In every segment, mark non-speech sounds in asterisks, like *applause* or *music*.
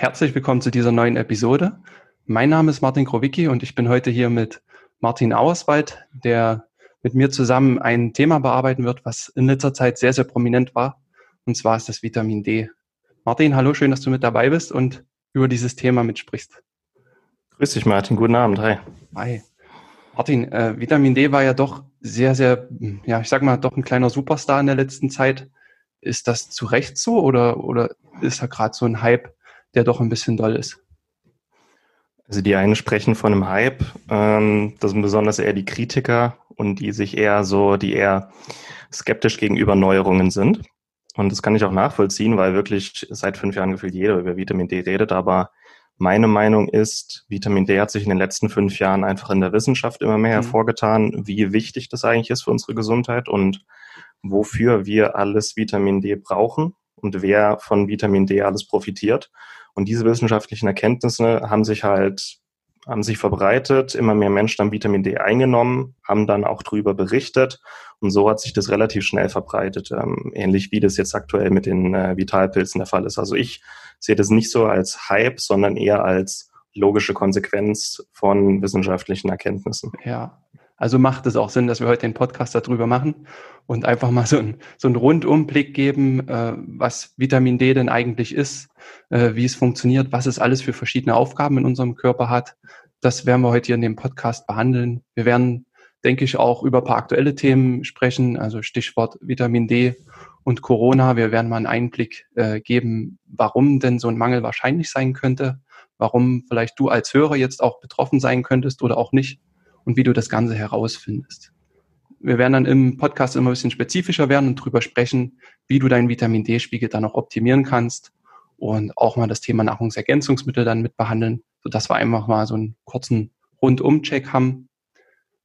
Herzlich willkommen zu dieser neuen Episode. Mein Name ist Martin Krowicki und ich bin heute hier mit Martin Auerswald, der mit mir zusammen ein Thema bearbeiten wird, was in letzter Zeit sehr, sehr prominent war. Und zwar ist das Vitamin D. Martin, hallo, schön, dass du mit dabei bist und über dieses Thema mitsprichst. Grüß dich, Martin. Guten Abend. Hi. Hi. Martin, äh, Vitamin D war ja doch sehr, sehr, ja, ich sag mal, doch ein kleiner Superstar in der letzten Zeit. Ist das zu Recht so oder, oder ist da gerade so ein Hype, der doch ein bisschen doll ist. Also die einen sprechen von einem Hype, ähm, das sind besonders eher die Kritiker und die sich eher so, die eher skeptisch gegenüber Neuerungen sind. Und das kann ich auch nachvollziehen, weil wirklich seit fünf Jahren gefühlt jeder über Vitamin D redet. Aber meine Meinung ist, Vitamin D hat sich in den letzten fünf Jahren einfach in der Wissenschaft immer mehr mhm. hervorgetan, wie wichtig das eigentlich ist für unsere Gesundheit und wofür wir alles Vitamin D brauchen und wer von Vitamin D alles profitiert. Und diese wissenschaftlichen Erkenntnisse haben sich halt haben sich verbreitet, immer mehr Menschen haben Vitamin D eingenommen, haben dann auch drüber berichtet und so hat sich das relativ schnell verbreitet, ähm, ähnlich wie das jetzt aktuell mit den äh, Vitalpilzen der Fall ist. Also ich sehe das nicht so als Hype, sondern eher als logische Konsequenz von wissenschaftlichen Erkenntnissen. Ja, also macht es auch Sinn, dass wir heute den Podcast darüber machen und einfach mal so, ein, so einen Rundumblick geben, äh, was Vitamin D denn eigentlich ist, äh, wie es funktioniert, was es alles für verschiedene Aufgaben in unserem Körper hat. Das werden wir heute hier in dem Podcast behandeln. Wir werden, denke ich, auch über ein paar aktuelle Themen sprechen, also Stichwort Vitamin D und Corona. Wir werden mal einen Einblick äh, geben, warum denn so ein Mangel wahrscheinlich sein könnte, warum vielleicht du als Hörer jetzt auch betroffen sein könntest oder auch nicht und wie du das Ganze herausfindest. Wir werden dann im Podcast immer ein bisschen spezifischer werden und drüber sprechen, wie du deinen Vitamin D-Spiegel dann auch optimieren kannst und auch mal das Thema Nahrungsergänzungsmittel dann mit behandeln, sodass wir einfach mal so einen kurzen Rundum-Check haben.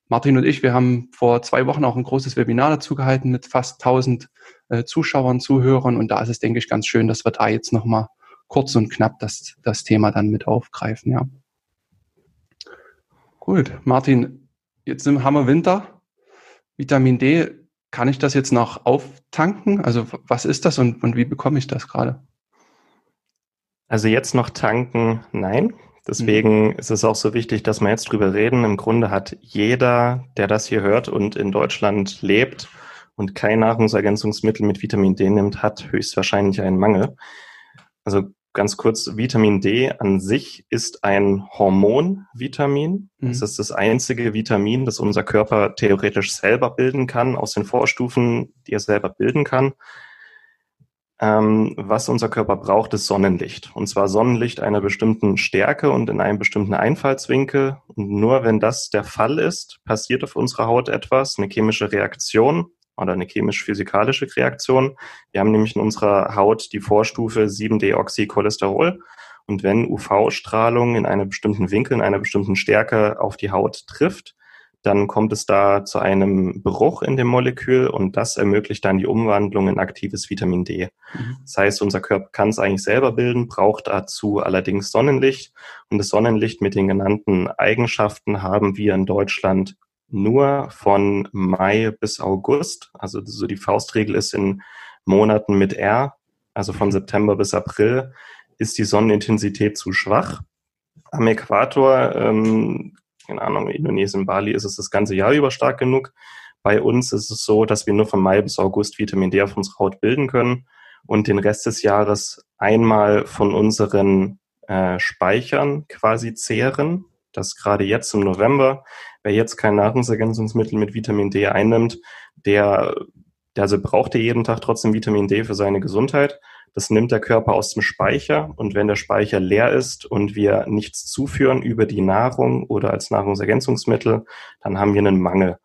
Martin und ich, wir haben vor zwei Wochen auch ein großes Webinar dazu gehalten mit fast 1000 äh, Zuschauern, Zuhörern und da ist es, denke ich, ganz schön, dass wir da jetzt nochmal kurz und knapp das, das Thema dann mit aufgreifen, ja. Gut, Martin, jetzt haben wir Winter. Vitamin D, kann ich das jetzt noch auftanken? Also was ist das und, und wie bekomme ich das gerade? Also jetzt noch tanken, nein. Deswegen mhm. ist es auch so wichtig, dass wir jetzt drüber reden. Im Grunde hat jeder, der das hier hört und in Deutschland lebt und kein Nahrungsergänzungsmittel mit Vitamin D nimmt, hat höchstwahrscheinlich einen Mangel. Also ganz kurz, Vitamin D an sich ist ein Hormonvitamin. Mhm. Es ist das einzige Vitamin, das unser Körper theoretisch selber bilden kann, aus den Vorstufen, die er selber bilden kann. Ähm, was unser Körper braucht, ist Sonnenlicht. Und zwar Sonnenlicht einer bestimmten Stärke und in einem bestimmten Einfallswinkel. Und nur wenn das der Fall ist, passiert auf unserer Haut etwas, eine chemische Reaktion, oder eine chemisch-physikalische Reaktion. Wir haben nämlich in unserer Haut die Vorstufe 7-Deoxycholesterol. Und wenn UV-Strahlung in einem bestimmten Winkel, in einer bestimmten Stärke auf die Haut trifft, dann kommt es da zu einem Bruch in dem Molekül und das ermöglicht dann die Umwandlung in aktives Vitamin D. Mhm. Das heißt, unser Körper kann es eigentlich selber bilden, braucht dazu allerdings Sonnenlicht und das Sonnenlicht mit den genannten Eigenschaften haben wir in Deutschland nur von Mai bis August. Also so die Faustregel ist in Monaten mit R, also von September bis April, ist die Sonnenintensität zu schwach. Am Äquator, ähm, keine Ahnung, Indonesien, Bali ist es das ganze Jahr über stark genug. Bei uns ist es so, dass wir nur von Mai bis August Vitamin D auf unserer Haut bilden können und den Rest des Jahres einmal von unseren äh, Speichern quasi zehren dass gerade jetzt im November, wer jetzt kein Nahrungsergänzungsmittel mit Vitamin D einnimmt, der, der also braucht er jeden Tag trotzdem Vitamin D für seine Gesundheit. Das nimmt der Körper aus dem Speicher und wenn der Speicher leer ist und wir nichts zuführen über die Nahrung oder als Nahrungsergänzungsmittel, dann haben wir einen Mangel.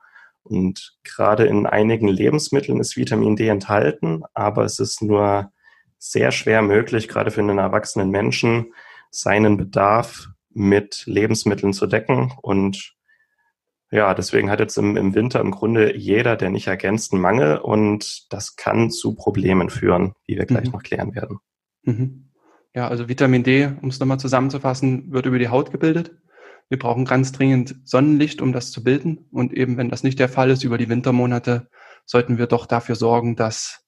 Und gerade in einigen Lebensmitteln ist Vitamin D enthalten, aber es ist nur sehr schwer möglich, gerade für einen erwachsenen Menschen, seinen Bedarf mit Lebensmitteln zu decken. Und ja, deswegen hat jetzt im, im Winter im Grunde jeder der nicht ergänzten Mangel und das kann zu Problemen führen, wie wir gleich mhm. noch klären werden. Mhm. Ja, also Vitamin D, um es nochmal zusammenzufassen, wird über die Haut gebildet. Wir brauchen ganz dringend Sonnenlicht, um das zu bilden. Und eben, wenn das nicht der Fall ist, über die Wintermonate, sollten wir doch dafür sorgen, dass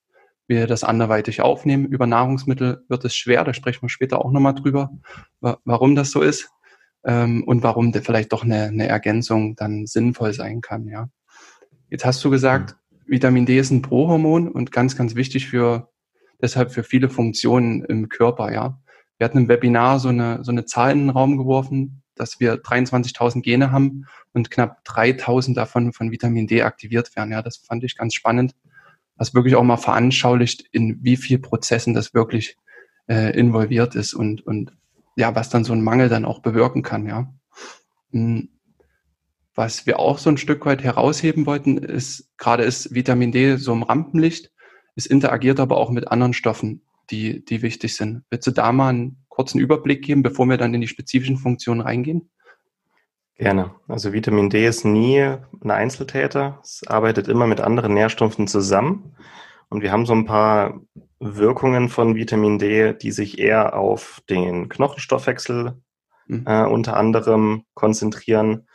wir das anderweitig aufnehmen. Über Nahrungsmittel wird es schwer, da sprechen wir später auch nochmal drüber, warum das so ist ähm, und warum vielleicht doch eine, eine Ergänzung dann sinnvoll sein kann. Ja. Jetzt hast du gesagt, Vitamin D ist ein Prohormon und ganz, ganz wichtig für deshalb für viele Funktionen im Körper. Ja, wir hatten im Webinar so eine so eine Zahl in den Raum geworfen, dass wir 23.000 Gene haben und knapp 3.000 davon von Vitamin D aktiviert werden. Ja, das fand ich ganz spannend, was wirklich auch mal veranschaulicht, in wie viel Prozessen das wirklich äh, involviert ist und und ja, was dann so ein Mangel dann auch bewirken kann, ja. Hm. Was wir auch so ein Stück weit herausheben wollten, ist, gerade ist Vitamin D so im Rampenlicht, es interagiert aber auch mit anderen Stoffen, die, die wichtig sind. Willst du da mal einen kurzen Überblick geben, bevor wir dann in die spezifischen Funktionen reingehen? Gerne. Also Vitamin D ist nie ein Einzeltäter. Es arbeitet immer mit anderen Nährstoffen zusammen. Und wir haben so ein paar Wirkungen von Vitamin D, die sich eher auf den Knochenstoffwechsel mhm. äh, unter anderem konzentrieren.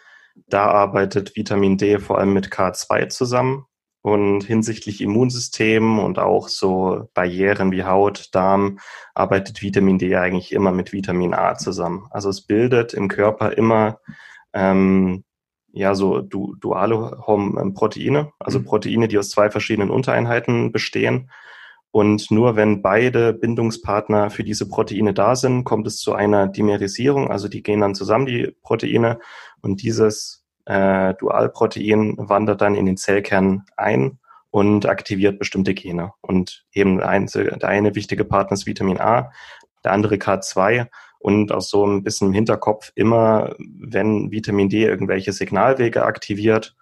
Da arbeitet Vitamin D vor allem mit K2 zusammen. Und hinsichtlich Immunsystem und auch so Barrieren wie Haut, Darm arbeitet Vitamin D eigentlich immer mit Vitamin A zusammen. Also es bildet im Körper immer ähm, ja so du, duale Proteine, also mhm. Proteine, die aus zwei verschiedenen Untereinheiten bestehen. Und nur wenn beide Bindungspartner für diese Proteine da sind, kommt es zu einer Dimerisierung. Also die gehen dann zusammen, die Proteine. Und dieses äh, Dualprotein wandert dann in den Zellkern ein und aktiviert bestimmte Gene. Und eben der eine, wichtige Partner ist Vitamin A, der andere K2 und auch so ein bisschen im Hinterkopf immer, wenn Vitamin D irgendwelche Signalwege aktiviert,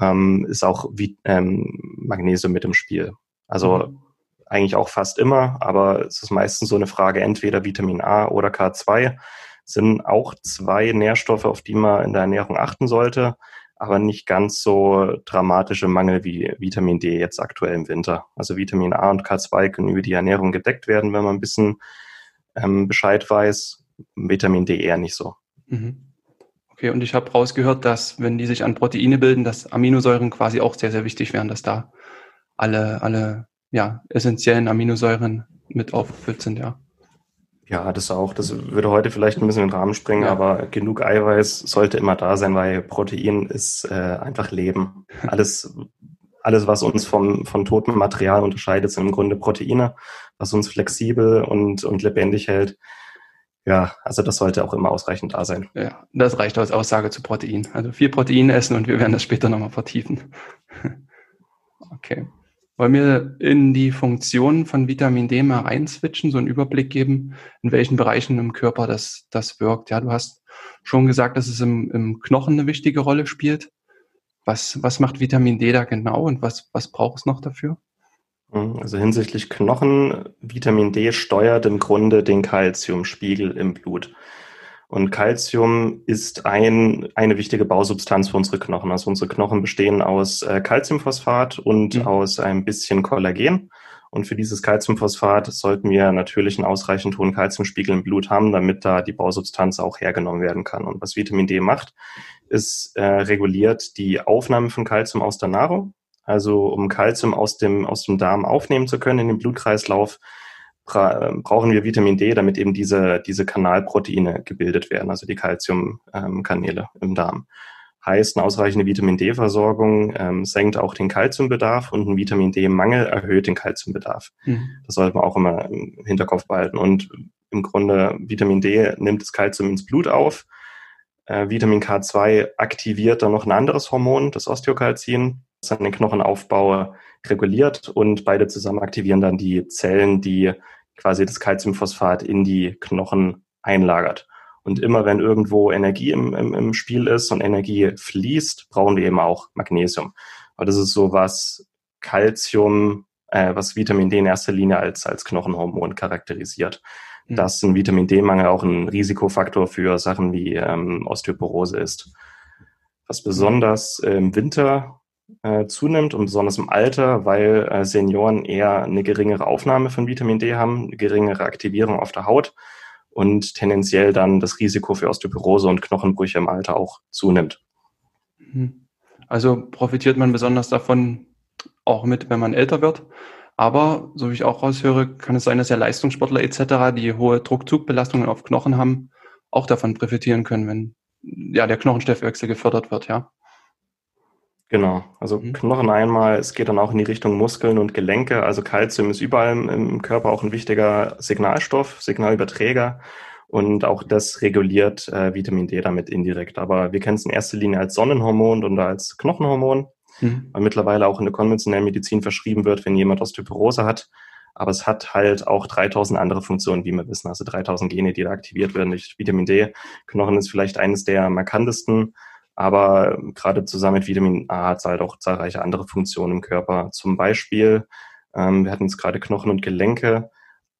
ähm, ist auch wie, ähm, Magnesium mit im Spiel. Also mhm. Eigentlich auch fast immer, aber es ist meistens so eine Frage entweder Vitamin A oder K2 sind auch zwei Nährstoffe, auf die man in der Ernährung achten sollte, aber nicht ganz so dramatische Mangel wie Vitamin D jetzt aktuell im Winter. Also Vitamin A und K2 können über die Ernährung gedeckt werden, wenn man ein bisschen ähm, Bescheid weiß. Vitamin D eher nicht so. Mhm. Okay, und ich habe rausgehört, dass wenn die sich an Proteine bilden, dass Aminosäuren quasi auch sehr, sehr wichtig wären, dass da alle, alle ja, essentiellen Aminosäuren mit aufgefüllt sind, ja. Ja, das auch. Das würde heute vielleicht ein bisschen in den Rahmen springen, ja. aber genug Eiweiß sollte immer da sein, weil Protein ist äh, einfach Leben. *laughs* Alles, alles, was uns vom, von totem Material unterscheidet, sind im Grunde Proteine, was uns flexibel und, und lebendig hält. Ja, also das sollte auch immer ausreichend da sein. Ja, das reicht als Aussage zu Protein. Also viel Protein essen und wir werden das später nochmal vertiefen. *laughs* okay. Wollen wir in die Funktionen von Vitamin D mal reinswitchen, so einen Überblick geben, in welchen Bereichen im Körper das, das wirkt? Ja, du hast schon gesagt, dass es im, im Knochen eine wichtige Rolle spielt. Was, was macht Vitamin D da genau und was, was braucht es noch dafür? Mhm, also hinsichtlich Knochen, Vitamin D steuert im Grunde den Kalziumspiegel im Blut. Und Calcium ist ein, eine wichtige Bausubstanz für unsere Knochen. Also unsere Knochen bestehen aus äh, Calciumphosphat und mhm. aus ein bisschen Kollagen. Und für dieses Calciumphosphat sollten wir natürlich einen ausreichend hohen Calciumspiegel im Blut haben, damit da die Bausubstanz auch hergenommen werden kann. Und was Vitamin D macht, ist äh, reguliert die Aufnahme von Calcium aus der Nahrung. Also um Calcium aus dem, aus dem Darm aufnehmen zu können in den Blutkreislauf, brauchen wir Vitamin D, damit eben diese, diese Kanalproteine gebildet werden, also die Calciumkanäle ähm, im Darm. Heißt, eine ausreichende Vitamin D-Versorgung ähm, senkt auch den Calciumbedarf und ein Vitamin D-Mangel erhöht den Calciumbedarf. Mhm. Das sollte man auch immer im Hinterkopf behalten. Und im Grunde Vitamin D nimmt das Calcium ins Blut auf. Äh, Vitamin K2 aktiviert dann noch ein anderes Hormon, das Osteokalzin, das dann den Knochenaufbau reguliert und beide zusammen aktivieren dann die Zellen, die quasi das Calciumphosphat in die Knochen einlagert. Und immer wenn irgendwo Energie im, im, im Spiel ist und Energie fließt, brauchen wir eben auch Magnesium. Aber das ist so was, Calcium äh, was Vitamin D in erster Linie als, als Knochenhormon charakterisiert. Mhm. Dass ein Vitamin D-Mangel auch ein Risikofaktor für Sachen wie ähm, Osteoporose ist. Was besonders äh, im Winter äh, zunimmt und besonders im Alter, weil äh, Senioren eher eine geringere Aufnahme von Vitamin D haben, eine geringere Aktivierung auf der Haut und tendenziell dann das Risiko für Osteoporose und Knochenbrüche im Alter auch zunimmt. Mhm. Also profitiert man besonders davon auch mit, wenn man älter wird. Aber, so wie ich auch raushöre, kann es sein, dass ja Leistungssportler etc., die hohe Druckzugbelastungen auf Knochen haben, auch davon profitieren können, wenn ja der Knochenstoffwechsel gefördert wird, ja. Genau, also mhm. Knochen einmal, es geht dann auch in die Richtung Muskeln und Gelenke. Also Kalzium ist überall im Körper auch ein wichtiger Signalstoff, Signalüberträger. Und auch das reguliert äh, Vitamin D damit indirekt. Aber wir kennen es in erster Linie als Sonnenhormon und als Knochenhormon, mhm. weil mittlerweile auch in der konventionellen Medizin verschrieben wird, wenn jemand Osteoporose hat. Aber es hat halt auch 3000 andere Funktionen, wie wir wissen. Also 3000 Gene, die da aktiviert werden durch Vitamin D. Knochen ist vielleicht eines der markantesten aber gerade zusammen mit Vitamin A hat es halt auch zahlreiche andere Funktionen im Körper. Zum Beispiel, ähm, wir hatten es gerade Knochen und Gelenke,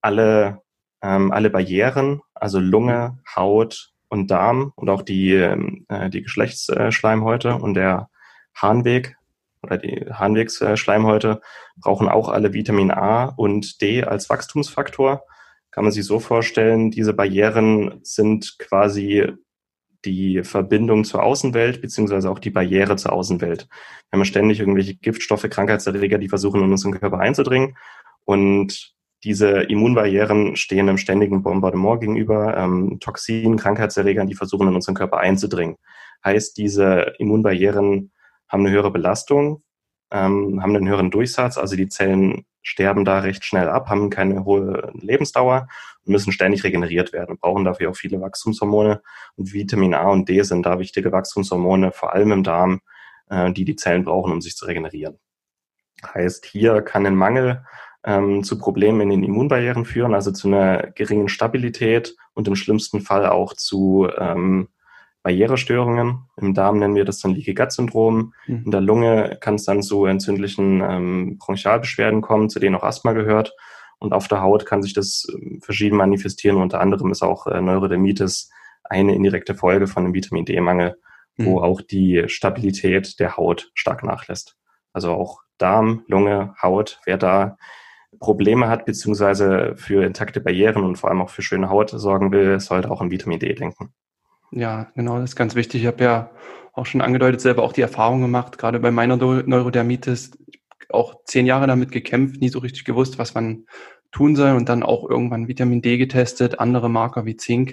alle, ähm, alle Barrieren, also Lunge, Haut und Darm und auch die, äh, die Geschlechtsschleimhäute und der Harnweg oder die Harnwegsschleimhäute brauchen auch alle Vitamin A und D als Wachstumsfaktor. Kann man sich so vorstellen, diese Barrieren sind quasi die Verbindung zur Außenwelt beziehungsweise auch die Barriere zur Außenwelt. Wir haben ständig irgendwelche Giftstoffe, Krankheitserreger, die versuchen, in unseren Körper einzudringen. Und diese Immunbarrieren stehen einem ständigen Bombardement gegenüber, ähm, Toxinen, Krankheitserregern, die versuchen, in unseren Körper einzudringen. Heißt, diese Immunbarrieren haben eine höhere Belastung, ähm, haben einen höheren Durchsatz, also die Zellen sterben da recht schnell ab, haben keine hohe Lebensdauer und müssen ständig regeneriert werden, brauchen dafür auch viele Wachstumshormone. Und Vitamin A und D sind da wichtige Wachstumshormone, vor allem im Darm, äh, die die Zellen brauchen, um sich zu regenerieren. Heißt, hier kann ein Mangel ähm, zu Problemen in den Immunbarrieren führen, also zu einer geringen Stabilität und im schlimmsten Fall auch zu ähm, Barrierestörungen. Im Darm nennen wir das dann Leaky Gut Syndrom. Mhm. In der Lunge kann es dann zu entzündlichen ähm, Bronchialbeschwerden kommen, zu denen auch Asthma gehört. Und auf der Haut kann sich das ähm, verschieden manifestieren. Unter anderem ist auch äh, Neurodermitis eine indirekte Folge von einem Vitamin D-Mangel, mhm. wo auch die Stabilität der Haut stark nachlässt. Also auch Darm, Lunge, Haut, wer da Probleme hat, beziehungsweise für intakte Barrieren und vor allem auch für schöne Haut sorgen will, sollte auch an Vitamin D denken. Ja, genau, das ist ganz wichtig. Ich habe ja auch schon angedeutet, selber auch die Erfahrung gemacht, gerade bei meiner Neurodermitis, auch zehn Jahre damit gekämpft, nie so richtig gewusst, was man tun soll und dann auch irgendwann Vitamin D getestet, andere Marker wie Zink.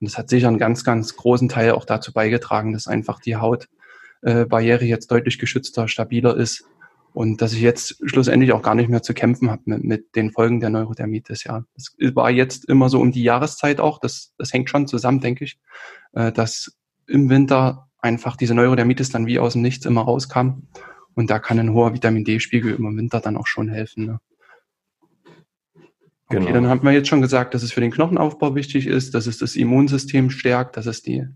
Und das hat sicher einen ganz, ganz großen Teil auch dazu beigetragen, dass einfach die Hautbarriere jetzt deutlich geschützter, stabiler ist und dass ich jetzt schlussendlich auch gar nicht mehr zu kämpfen habe mit, mit den Folgen der Neurodermitis. Ja, das war jetzt immer so um die Jahreszeit auch. Das, das hängt schon zusammen, denke ich, äh, dass im Winter einfach diese Neurodermitis dann wie aus dem Nichts immer rauskam. Und da kann ein hoher Vitamin D-Spiegel im Winter dann auch schon helfen. Ne? Okay, genau. dann haben wir jetzt schon gesagt, dass es für den Knochenaufbau wichtig ist, dass es das Immunsystem stärkt, dass es die,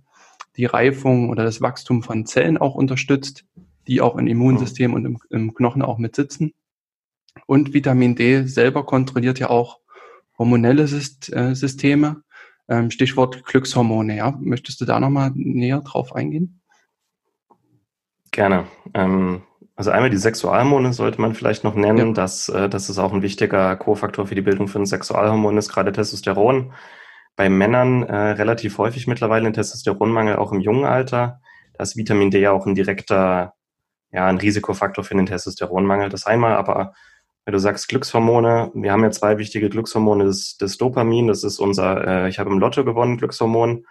die Reifung oder das Wachstum von Zellen auch unterstützt die auch im Immunsystem und im, im Knochen auch mit sitzen. Und Vitamin D selber kontrolliert ja auch hormonelle äh, Systeme. Ähm, Stichwort Glückshormone. Ja, möchtest du da nochmal näher drauf eingehen? Gerne. Ähm, also einmal die Sexualhormone sollte man vielleicht noch nennen. Ja. dass äh, das ist auch ein wichtiger Kofaktor für die Bildung von Sexualhormonen ist, gerade Testosteron. Bei Männern äh, relativ häufig mittlerweile ein Testosteronmangel, auch im jungen Alter. Da ist Vitamin D ja auch ein direkter ja, ein Risikofaktor für den Testosteronmangel. Das einmal, aber wenn du sagst Glückshormone, wir haben ja zwei wichtige Glückshormone, das, das Dopamin, das ist unser, äh, ich habe im Lotto gewonnen, Glückshormon,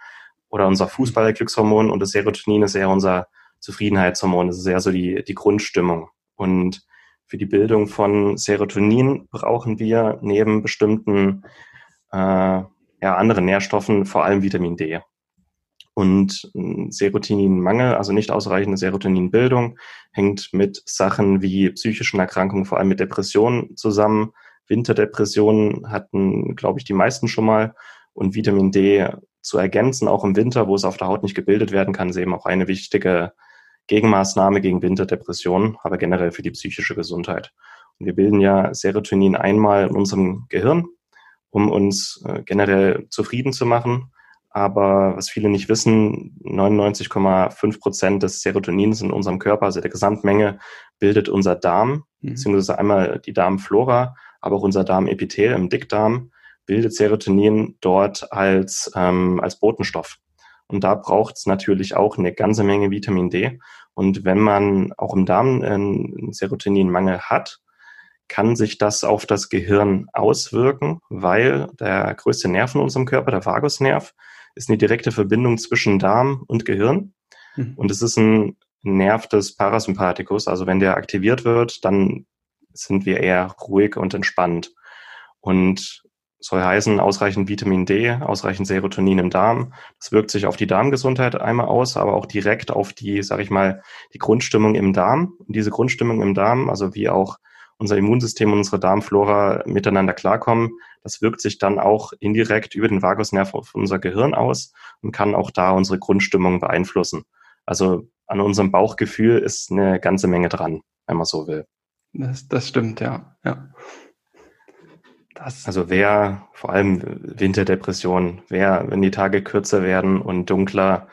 oder unser Fußball-Glückshormon und das Serotonin ist eher unser Zufriedenheitshormon, das ist eher so die, die Grundstimmung. Und für die Bildung von Serotonin brauchen wir neben bestimmten äh, ja, anderen Nährstoffen vor allem Vitamin D. Und Serotoninmangel, also nicht ausreichende Serotoninbildung, hängt mit Sachen wie psychischen Erkrankungen, vor allem mit Depressionen zusammen. Winterdepressionen hatten, glaube ich, die meisten schon mal. Und Vitamin D zu ergänzen, auch im Winter, wo es auf der Haut nicht gebildet werden kann, ist eben auch eine wichtige Gegenmaßnahme gegen Winterdepressionen, aber generell für die psychische Gesundheit. Wir bilden ja Serotonin einmal in unserem Gehirn, um uns äh, generell zufrieden zu machen. Aber was viele nicht wissen, 99,5 Prozent des Serotonins in unserem Körper, also der Gesamtmenge, bildet unser Darm, mhm. beziehungsweise einmal die Darmflora, aber auch unser Darmepithel im Dickdarm bildet Serotonin dort als, ähm, als Botenstoff. Und da braucht es natürlich auch eine ganze Menge Vitamin D. Und wenn man auch im Darm einen Serotoninmangel hat, kann sich das auf das Gehirn auswirken, weil der größte Nerv in unserem Körper, der Vagusnerv, ist eine direkte Verbindung zwischen Darm und Gehirn. Mhm. Und es ist ein Nerv des Parasympathikus. Also wenn der aktiviert wird, dann sind wir eher ruhig und entspannt. Und soll heißen, ausreichend Vitamin D, ausreichend Serotonin im Darm. Das wirkt sich auf die Darmgesundheit einmal aus, aber auch direkt auf die, sag ich mal, die Grundstimmung im Darm. Und diese Grundstimmung im Darm, also wie auch unser Immunsystem und unsere Darmflora miteinander klarkommen, das wirkt sich dann auch indirekt über den Vagusnerv auf unser Gehirn aus und kann auch da unsere Grundstimmung beeinflussen. Also an unserem Bauchgefühl ist eine ganze Menge dran, wenn man so will. Das, das stimmt, ja. ja. Das also wer, vor allem Winterdepression, wer, wenn die Tage kürzer werden und dunkler,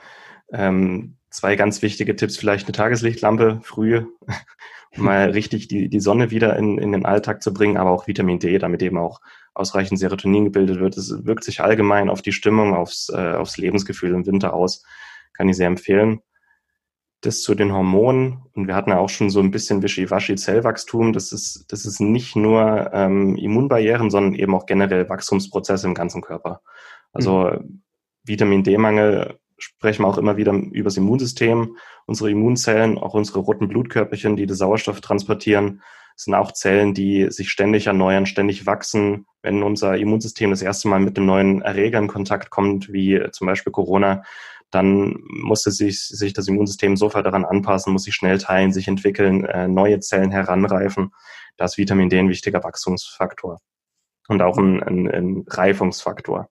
ähm, zwei ganz wichtige Tipps, vielleicht eine Tageslichtlampe früh, um *laughs* mal richtig die, die Sonne wieder in, in den Alltag zu bringen, aber auch Vitamin D, damit eben auch ausreichend Serotonin gebildet wird. Es wirkt sich allgemein auf die Stimmung, aufs, äh, aufs Lebensgefühl im Winter aus. Kann ich sehr empfehlen das zu den Hormonen, und wir hatten ja auch schon so ein bisschen Wischiwaschi-Zellwachstum, das ist, das ist nicht nur ähm, Immunbarrieren, sondern eben auch generell Wachstumsprozesse im ganzen Körper. Also mhm. Vitamin D-Mangel sprechen wir auch immer wieder über das Immunsystem. Unsere Immunzellen, auch unsere roten Blutkörperchen, die den Sauerstoff transportieren, sind auch Zellen, die sich ständig erneuern, ständig wachsen. Wenn unser Immunsystem das erste Mal mit einem neuen Erreger in Kontakt kommt, wie zum Beispiel Corona, dann musste sich, sich das Immunsystem sofort daran anpassen, muss sich schnell teilen, sich entwickeln, äh, neue Zellen heranreifen. Da ist Vitamin D ein wichtiger Wachstumsfaktor und auch ein, ein, ein Reifungsfaktor.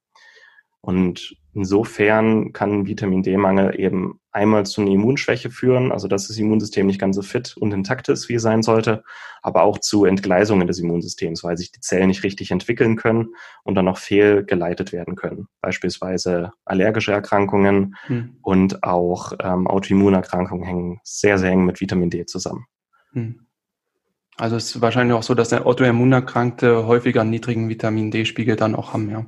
Und insofern kann Vitamin D-Mangel eben einmal zu einer Immunschwäche führen, also dass das Immunsystem nicht ganz so fit und intakt ist, wie es sein sollte, aber auch zu Entgleisungen des Immunsystems, weil sich die Zellen nicht richtig entwickeln können und dann auch fehlgeleitet werden können. Beispielsweise allergische Erkrankungen hm. und auch ähm, Autoimmunerkrankungen hängen sehr, sehr eng mit Vitamin D zusammen. Hm. Also es ist wahrscheinlich auch so, dass der Autoimmunerkrankte häufiger einen niedrigen Vitamin D-Spiegel dann auch haben, ja.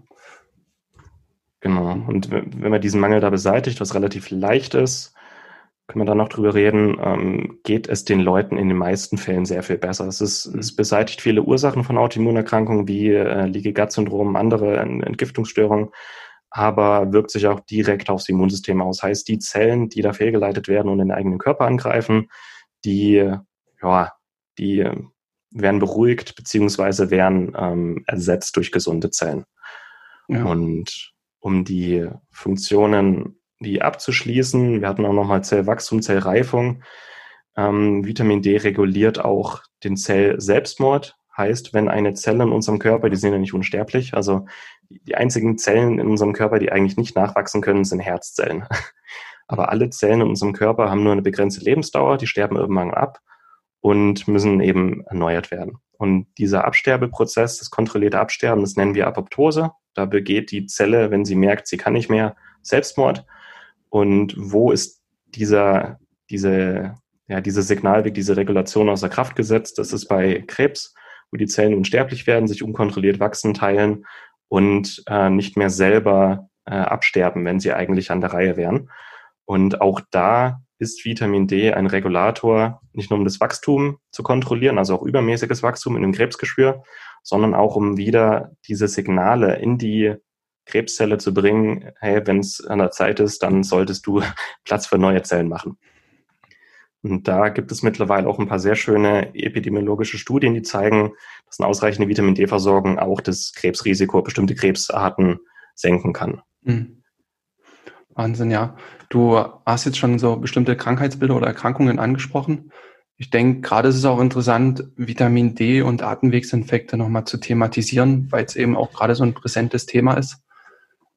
Genau. Und wenn man diesen Mangel da beseitigt, was relativ leicht ist, können wir dann noch drüber reden, ähm, geht es den Leuten in den meisten Fällen sehr viel besser. Es, ist, es beseitigt viele Ursachen von Autoimmunerkrankungen wie äh, Leaky Gut Syndrom, andere Entgiftungsstörungen, aber wirkt sich auch direkt aufs Immunsystem aus. Heißt, die Zellen, die da fehlgeleitet werden und den eigenen Körper angreifen, die, ja, die werden beruhigt beziehungsweise werden ähm, ersetzt durch gesunde Zellen. Ja. Und um die Funktionen wie abzuschließen. Wir hatten auch nochmal Zellwachstum, Zellreifung. Ähm, Vitamin D reguliert auch den Zellselbstmord. Heißt, wenn eine Zelle in unserem Körper, die sind ja nicht unsterblich, also die einzigen Zellen in unserem Körper, die eigentlich nicht nachwachsen können, sind Herzzellen. *laughs* Aber alle Zellen in unserem Körper haben nur eine begrenzte Lebensdauer, die sterben irgendwann ab und müssen eben erneuert werden. Und dieser Absterbeprozess, das kontrollierte Absterben, das nennen wir Apoptose. Da begeht die Zelle, wenn sie merkt, sie kann nicht mehr, Selbstmord. Und wo ist dieser, diese, ja, diese Signalweg, diese Regulation außer Kraft gesetzt? Das ist bei Krebs, wo die Zellen unsterblich werden, sich unkontrolliert wachsen, teilen und äh, nicht mehr selber äh, absterben, wenn sie eigentlich an der Reihe wären. Und auch da ist Vitamin D ein Regulator, nicht nur um das Wachstum zu kontrollieren, also auch übermäßiges Wachstum in dem Krebsgeschwür, sondern auch um wieder diese Signale in die Krebszelle zu bringen, hey, wenn es an der Zeit ist, dann solltest du *laughs* Platz für neue Zellen machen. Und da gibt es mittlerweile auch ein paar sehr schöne epidemiologische Studien, die zeigen, dass eine ausreichende Vitamin D-Versorgung auch das Krebsrisiko, bestimmte Krebsarten senken kann. Mhm. Wahnsinn, ja. Du hast jetzt schon so bestimmte Krankheitsbilder oder Erkrankungen angesprochen. Ich denke, gerade ist es auch interessant, Vitamin D und Atemwegsinfekte nochmal zu thematisieren, weil es eben auch gerade so ein präsentes Thema ist.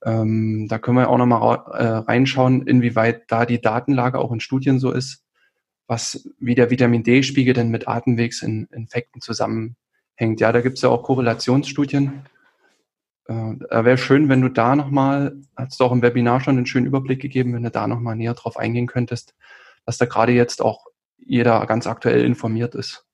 Ähm, da können wir auch nochmal äh, reinschauen, inwieweit da die Datenlage auch in Studien so ist, was, wie der Vitamin D-Spiegel denn mit Atemwegsinfekten zusammenhängt. Ja, da gibt es ja auch Korrelationsstudien. Äh, Wäre schön, wenn du da nochmal, hast du auch im Webinar schon einen schönen Überblick gegeben, wenn du da nochmal näher drauf eingehen könntest, dass da gerade jetzt auch jeder ganz aktuell informiert ist.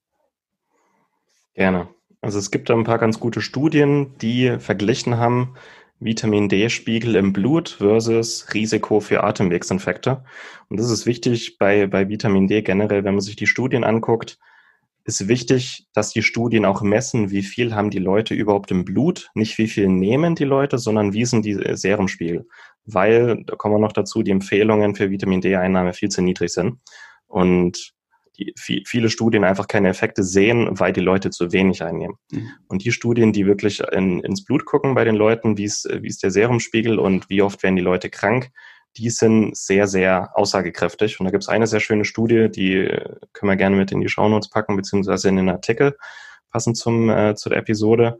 Gerne. Also es gibt da ein paar ganz gute Studien, die verglichen haben Vitamin D-Spiegel im Blut versus Risiko für Atemwegsinfekte. Und das ist wichtig bei, bei Vitamin D generell, wenn man sich die Studien anguckt, ist wichtig, dass die Studien auch messen, wie viel haben die Leute überhaupt im Blut, nicht wie viel nehmen die Leute, sondern wie sind die Serumspiegel. Weil, da kommen wir noch dazu, die Empfehlungen für Vitamin D-Einnahme viel zu niedrig sind. Und die, viele Studien einfach keine Effekte sehen, weil die Leute zu wenig einnehmen. Mhm. Und die Studien, die wirklich in, ins Blut gucken bei den Leuten, wie ist, wie ist der Serumspiegel und wie oft werden die Leute krank, die sind sehr, sehr aussagekräftig. Und da gibt es eine sehr schöne Studie, die können wir gerne mit in die Shownotes packen, beziehungsweise in den Artikel passend zum, äh, zu der Episode.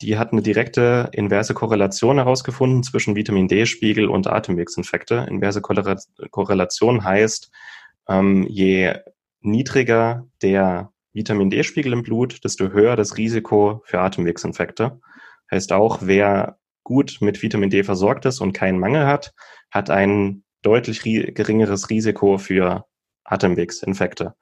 Die hat eine direkte inverse Korrelation herausgefunden zwischen Vitamin D-Spiegel und Atemwegsinfekte. Inverse Korrelation heißt, ähm, je niedriger der Vitamin D-Spiegel im Blut, desto höher das Risiko für Atemwegsinfekte. Heißt auch, wer gut mit Vitamin D versorgt ist und keinen Mangel hat, hat ein deutlich geringeres Risiko für Atemwegsinfekte.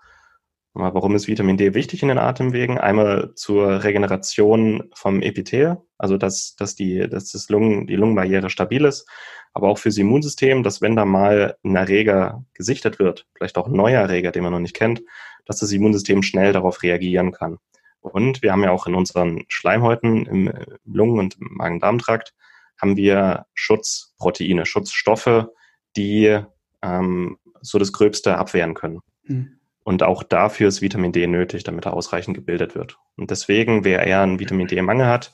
Warum ist Vitamin D wichtig in den Atemwegen? Einmal zur Regeneration vom Epithel, also dass, dass, die, dass das Lungen, die Lungenbarriere stabil ist, aber auch fürs Immunsystem, dass wenn da mal ein Erreger gesichtet wird, vielleicht auch ein neuer Erreger, den man noch nicht kennt, dass das Immunsystem schnell darauf reagieren kann. Und wir haben ja auch in unseren Schleimhäuten im Lungen- und im Magen-Darm-Trakt haben wir Schutzproteine, Schutzstoffe, die ähm, so das Gröbste abwehren können. Mhm. Und auch dafür ist Vitamin D nötig, damit er ausreichend gebildet wird. Und deswegen, wer eher einen Vitamin D-Mangel hat,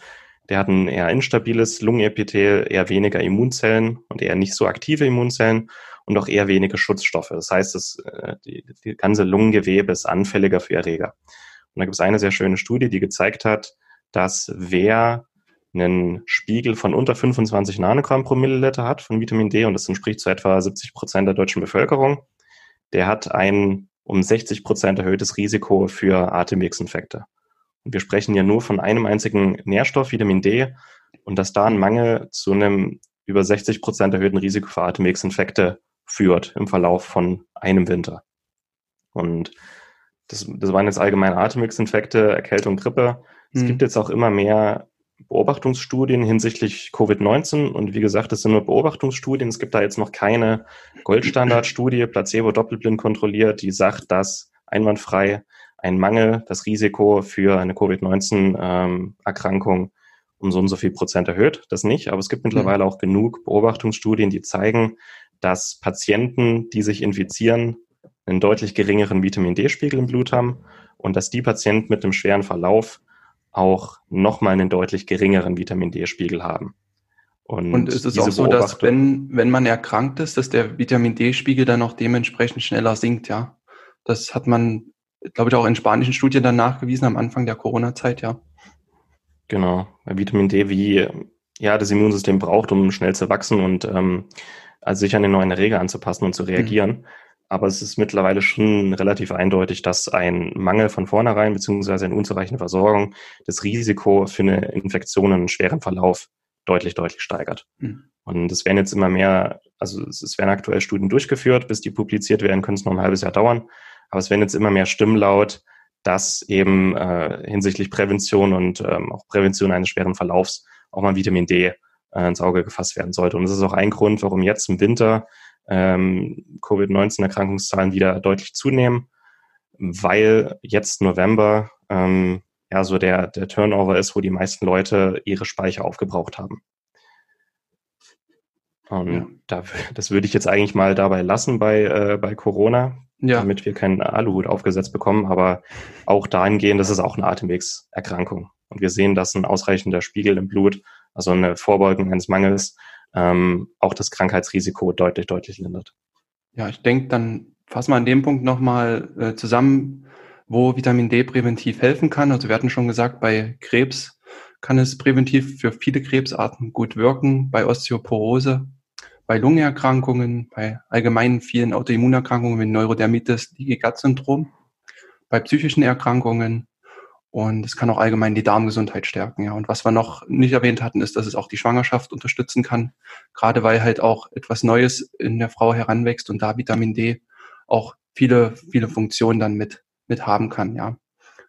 der hat ein eher instabiles Lungenepithel, eher weniger Immunzellen und eher nicht so aktive Immunzellen und auch eher wenige Schutzstoffe. Das heißt, das, äh, die, die ganze Lungengewebe ist anfälliger für Erreger. Und da gibt es eine sehr schöne Studie, die gezeigt hat, dass wer einen Spiegel von unter 25 Nanogramm pro Milliliter hat von Vitamin D, und das entspricht zu etwa 70 Prozent der deutschen Bevölkerung, der hat ein um 60 Prozent erhöhtes Risiko für Atemwegsinfekte. Und wir sprechen ja nur von einem einzigen Nährstoff, Vitamin D, und dass da ein Mangel zu einem über 60 Prozent erhöhten Risiko für Atemwegsinfekte führt im Verlauf von einem Winter. Und das, das waren jetzt allgemein Atemwegsinfekte, Erkältung, Grippe. Es mhm. gibt jetzt auch immer mehr Beobachtungsstudien hinsichtlich Covid-19 und wie gesagt, das sind nur Beobachtungsstudien. Es gibt da jetzt noch keine Goldstandardstudie, Placebo doppelblind kontrolliert, die sagt, dass einwandfrei ein Mangel das Risiko für eine Covid-19-Erkrankung ähm, um so und so viel Prozent erhöht. Das nicht, aber es gibt mittlerweile auch genug Beobachtungsstudien, die zeigen, dass Patienten, die sich infizieren, einen deutlich geringeren Vitamin D-Spiegel im Blut haben und dass die Patienten mit einem schweren Verlauf auch nochmal einen deutlich geringeren Vitamin D-Spiegel haben. Und, und ist es auch so, dass wenn, wenn man erkrankt ist, dass der Vitamin D-Spiegel dann auch dementsprechend schneller sinkt, ja? Das hat man, glaube ich, auch in spanischen Studien dann nachgewiesen am Anfang der Corona-Zeit, ja. Genau, weil Vitamin D wie ja das Immunsystem braucht, um schnell zu wachsen und ähm, also sich an den neuen Erreger anzupassen und zu reagieren. Mhm. Aber es ist mittlerweile schon relativ eindeutig, dass ein Mangel von vornherein beziehungsweise eine unzureichende Versorgung das Risiko für eine Infektion einen schweren Verlauf deutlich, deutlich steigert. Mhm. Und es werden jetzt immer mehr, also es werden aktuell Studien durchgeführt, bis die publiziert werden, können es noch ein halbes Jahr dauern. Aber es werden jetzt immer mehr Stimmen laut, dass eben äh, hinsichtlich Prävention und ähm, auch Prävention eines schweren Verlaufs auch mal Vitamin D äh, ins Auge gefasst werden sollte. Und das ist auch ein Grund, warum jetzt im Winter ähm, Covid-19-Erkrankungszahlen wieder deutlich zunehmen, weil jetzt November ähm, ja so der, der Turnover ist, wo die meisten Leute ihre Speicher aufgebraucht haben. Und ja. da, das würde ich jetzt eigentlich mal dabei lassen bei, äh, bei Corona, ja. damit wir keinen Aluhut aufgesetzt bekommen. Aber auch dahingehend, das ist auch eine Atemwegserkrankung. Und wir sehen, dass ein ausreichender Spiegel im Blut, also eine Vorbeugung eines Mangels, ähm, auch das Krankheitsrisiko deutlich, deutlich lindert. Ja, ich denke, dann fassen wir an dem Punkt nochmal äh, zusammen, wo Vitamin D präventiv helfen kann. Also wir hatten schon gesagt, bei Krebs kann es präventiv für viele Krebsarten gut wirken, bei Osteoporose, bei Lungenerkrankungen, bei allgemeinen vielen Autoimmunerkrankungen wie Neurodermitis, Leaky Gut Syndrom, bei psychischen Erkrankungen und es kann auch allgemein die Darmgesundheit stärken. Ja. Und was wir noch nicht erwähnt hatten, ist, dass es auch die Schwangerschaft unterstützen kann, gerade weil halt auch etwas Neues in der Frau heranwächst und da Vitamin D auch viele, viele Funktionen dann mit, mit haben kann. Ja.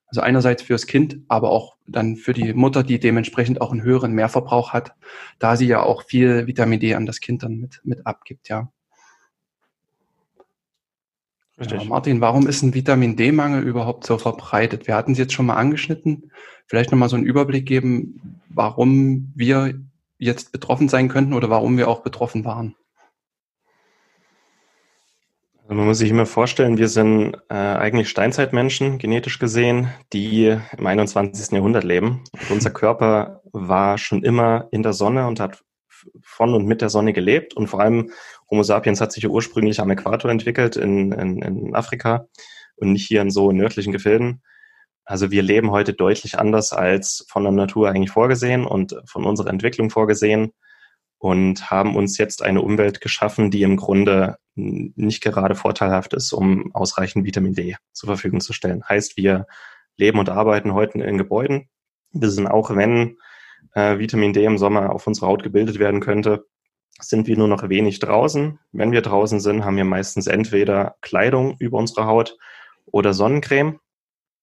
Also einerseits fürs Kind, aber auch dann für die Mutter, die dementsprechend auch einen höheren Mehrverbrauch hat, da sie ja auch viel Vitamin D an das Kind dann mit, mit abgibt, ja. Richtig. Ja, Martin, warum ist ein Vitamin D-Mangel überhaupt so verbreitet? Wir hatten es jetzt schon mal angeschnitten. Vielleicht nochmal so einen Überblick geben, warum wir jetzt betroffen sein könnten oder warum wir auch betroffen waren. Also man muss sich immer vorstellen, wir sind äh, eigentlich Steinzeitmenschen, genetisch gesehen, die im 21. Jahrhundert leben. Und unser Körper war schon immer in der Sonne und hat von und mit der Sonne gelebt. Und vor allem Homo sapiens hat sich ja ursprünglich am Äquator entwickelt, in, in, in Afrika und nicht hier in so nördlichen Gefilden. Also wir leben heute deutlich anders als von der Natur eigentlich vorgesehen und von unserer Entwicklung vorgesehen und haben uns jetzt eine Umwelt geschaffen, die im Grunde nicht gerade vorteilhaft ist, um ausreichend Vitamin D zur Verfügung zu stellen. Heißt, wir leben und arbeiten heute in Gebäuden. Wir sind auch, wenn äh, Vitamin D im Sommer auf unserer Haut gebildet werden könnte, sind wir nur noch wenig draußen. Wenn wir draußen sind, haben wir meistens entweder Kleidung über unsere Haut oder Sonnencreme.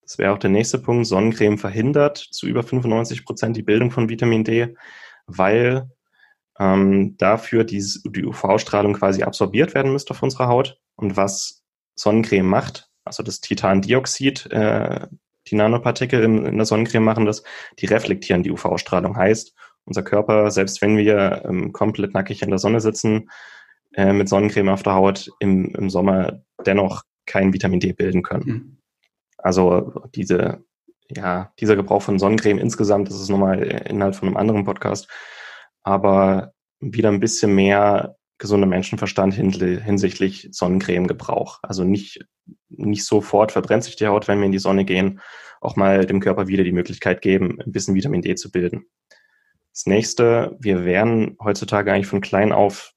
Das wäre auch der nächste Punkt. Sonnencreme verhindert zu über 95 Prozent die Bildung von Vitamin D, weil ähm, dafür die, die UV-Strahlung quasi absorbiert werden müsste auf unserer Haut. Und was Sonnencreme macht, also das Titandioxid, äh, die Nanopartikel in, in der Sonnencreme machen das, die reflektieren die UV-Strahlung. Heißt, unser Körper, selbst wenn wir ähm, komplett nackig in der Sonne sitzen, äh, mit Sonnencreme auf der Haut im, im Sommer dennoch kein Vitamin D bilden können. Mhm. Also diese, ja, dieser Gebrauch von Sonnencreme insgesamt, das ist nochmal Inhalt von einem anderen Podcast, aber wieder ein bisschen mehr gesunder Menschenverstand hinsichtlich Sonnencremegebrauch. Also nicht, nicht sofort verbrennt sich die Haut, wenn wir in die Sonne gehen, auch mal dem Körper wieder die Möglichkeit geben, ein bisschen Vitamin D zu bilden. Das nächste, wir werden heutzutage eigentlich von klein auf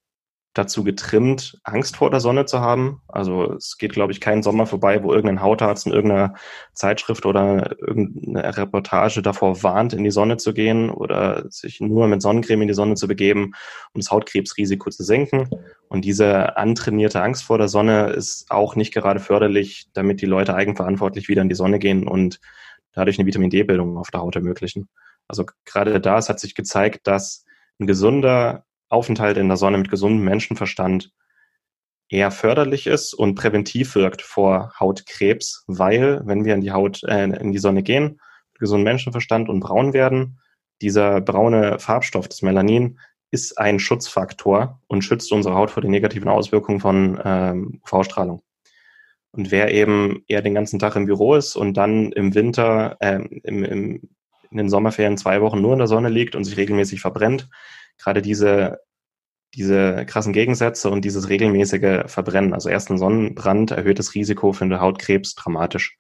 dazu getrimmt, Angst vor der Sonne zu haben. Also es geht, glaube ich, kein Sommer vorbei, wo irgendein Hautarzt in irgendeiner Zeitschrift oder irgendeine Reportage davor warnt, in die Sonne zu gehen oder sich nur mit Sonnencreme in die Sonne zu begeben, um das Hautkrebsrisiko zu senken. Und diese antrainierte Angst vor der Sonne ist auch nicht gerade förderlich, damit die Leute eigenverantwortlich wieder in die Sonne gehen und dadurch eine Vitamin D-Bildung auf der Haut ermöglichen. Also gerade da, es hat sich gezeigt, dass ein gesunder Aufenthalt in der Sonne mit gesundem Menschenverstand eher förderlich ist und präventiv wirkt vor Hautkrebs, weil wenn wir in die Haut, äh, in die Sonne gehen, gesunden Menschenverstand und braun werden, dieser braune Farbstoff, das Melanin, ist ein Schutzfaktor und schützt unsere Haut vor den negativen Auswirkungen von ähm, UV-Strahlung. Und wer eben eher den ganzen Tag im Büro ist und dann im Winter, äh, im, im, in den Sommerferien zwei Wochen nur in der Sonne liegt und sich regelmäßig verbrennt, gerade diese, diese krassen Gegensätze und dieses regelmäßige Verbrennen, also erst ein Sonnenbrand erhöht das Risiko für eine Hautkrebs dramatisch.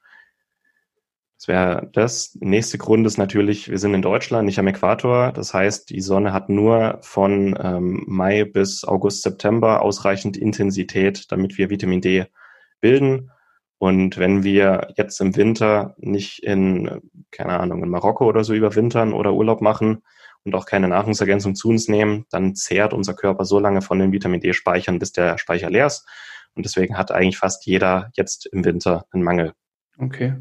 Das wäre das. Nächste Grund ist natürlich, wir sind in Deutschland, nicht am Äquator. Das heißt, die Sonne hat nur von ähm, Mai bis August, September ausreichend Intensität, damit wir Vitamin D bilden. Und wenn wir jetzt im Winter nicht in, keine Ahnung, in Marokko oder so überwintern oder Urlaub machen, und auch keine Nahrungsergänzung zu uns nehmen, dann zehrt unser Körper so lange von den Vitamin D-Speichern, bis der Speicher leer ist. Und deswegen hat eigentlich fast jeder jetzt im Winter einen Mangel. Okay.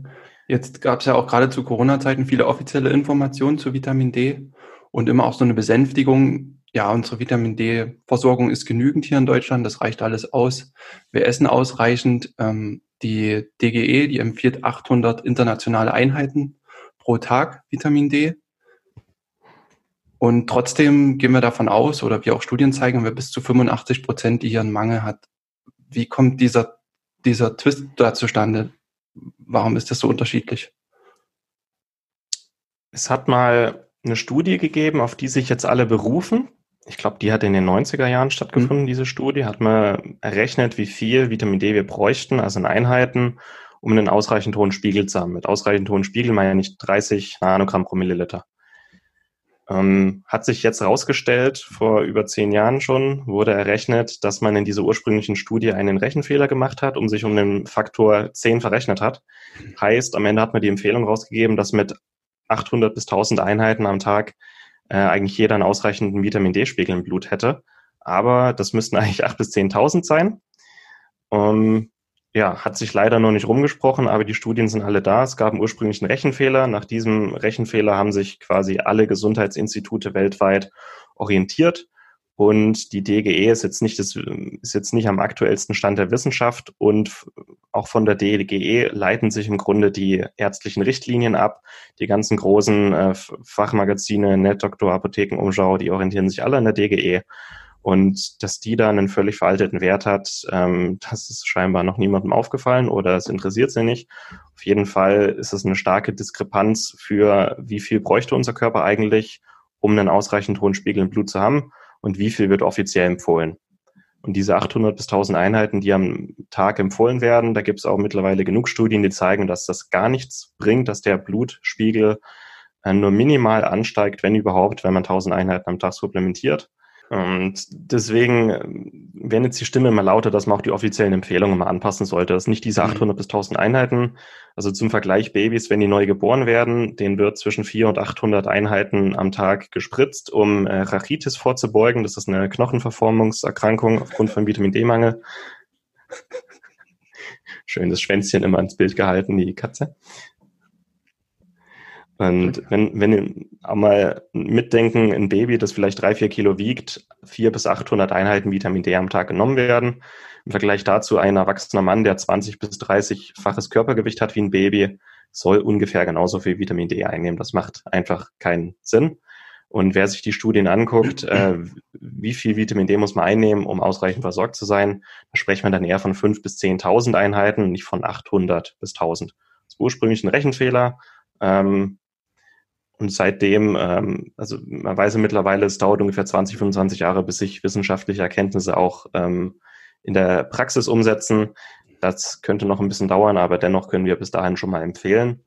Jetzt gab es ja auch gerade zu Corona-Zeiten viele offizielle Informationen zu Vitamin D und immer auch so eine Besänftigung. Ja, unsere Vitamin D-Versorgung ist genügend hier in Deutschland. Das reicht alles aus. Wir essen ausreichend. Ähm, die DGE, die empfiehlt 800 internationale Einheiten pro Tag Vitamin D. Und trotzdem gehen wir davon aus, oder wie auch Studien zeigen, wir bis zu 85 Prozent, die hier einen Mangel hat. Wie kommt dieser, dieser Twist da zustande? Warum ist das so unterschiedlich? Es hat mal eine Studie gegeben, auf die sich jetzt alle berufen. Ich glaube, die hat in den 90er Jahren stattgefunden, mhm. diese Studie. Hat man errechnet, wie viel Vitamin D wir bräuchten, also in Einheiten, um einen ausreichend hohen Spiegel zu haben. Mit ausreichend hohen Spiegel meine ja nicht 30 Nanogramm pro Milliliter. Ähm, hat sich jetzt herausgestellt, vor über zehn Jahren schon, wurde errechnet, dass man in dieser ursprünglichen Studie einen Rechenfehler gemacht hat und sich um den Faktor 10 verrechnet hat. Heißt, am Ende hat man die Empfehlung rausgegeben, dass mit 800 bis 1000 Einheiten am Tag äh, eigentlich jeder einen ausreichenden Vitamin D-Spiegel im Blut hätte. Aber das müssten *laughs* eigentlich 8 bis 10.000 sein. Um, ja, hat sich leider noch nicht rumgesprochen, aber die Studien sind alle da. Es gab einen ursprünglichen Rechenfehler. Nach diesem Rechenfehler haben sich quasi alle Gesundheitsinstitute weltweit orientiert. Und die DGE ist jetzt nicht, das, ist jetzt nicht am aktuellsten Stand der Wissenschaft und auch von der DGE leiten sich im Grunde die ärztlichen Richtlinien ab. Die ganzen großen äh, Fachmagazine, NetDoktor, Apotheken, Umschau, die orientieren sich alle an der DGE. Und dass die da einen völlig veralteten Wert hat, ähm, das ist scheinbar noch niemandem aufgefallen oder es interessiert sie nicht. Auf jeden Fall ist es eine starke Diskrepanz für, wie viel bräuchte unser Körper eigentlich, um einen ausreichend hohen Spiegel im Blut zu haben und wie viel wird offiziell empfohlen. Und diese 800 bis 1000 Einheiten, die am Tag empfohlen werden, da gibt es auch mittlerweile genug Studien, die zeigen, dass das gar nichts bringt, dass der Blutspiegel äh, nur minimal ansteigt, wenn überhaupt, wenn man 1000 Einheiten am Tag supplementiert. Und deswegen wenn jetzt die Stimme immer lauter, dass man auch die offiziellen Empfehlungen mal anpassen sollte. Das ist nicht diese 800 mhm. bis 1000 Einheiten. Also zum Vergleich Babys, wenn die neu geboren werden, denen wird zwischen 400 und 800 Einheiten am Tag gespritzt, um äh, Rachitis vorzubeugen. Das ist eine Knochenverformungserkrankung aufgrund von Vitamin D-Mangel. Schön das Schwänzchen immer ins Bild gehalten, die Katze. Und wenn, wenn ihr auch mal mitdenken, ein Baby, das vielleicht drei, vier Kilo wiegt, vier bis 800 Einheiten Vitamin D am Tag genommen werden. Im Vergleich dazu ein erwachsener Mann, der 20 bis 30-faches Körpergewicht hat wie ein Baby, soll ungefähr genauso viel Vitamin D einnehmen. Das macht einfach keinen Sinn. Und wer sich die Studien anguckt, äh, wie viel Vitamin D muss man einnehmen, um ausreichend versorgt zu sein, da spricht man dann eher von 5.000 bis 10.000 Einheiten, nicht von 800 bis 1.000. Das ist ursprünglich ein Rechenfehler. Ähm, und seitdem, ähm, also man weiß ja mittlerweile, es dauert ungefähr 20, 25 Jahre, bis sich wissenschaftliche Erkenntnisse auch ähm, in der Praxis umsetzen. Das könnte noch ein bisschen dauern, aber dennoch können wir bis dahin schon mal empfehlen.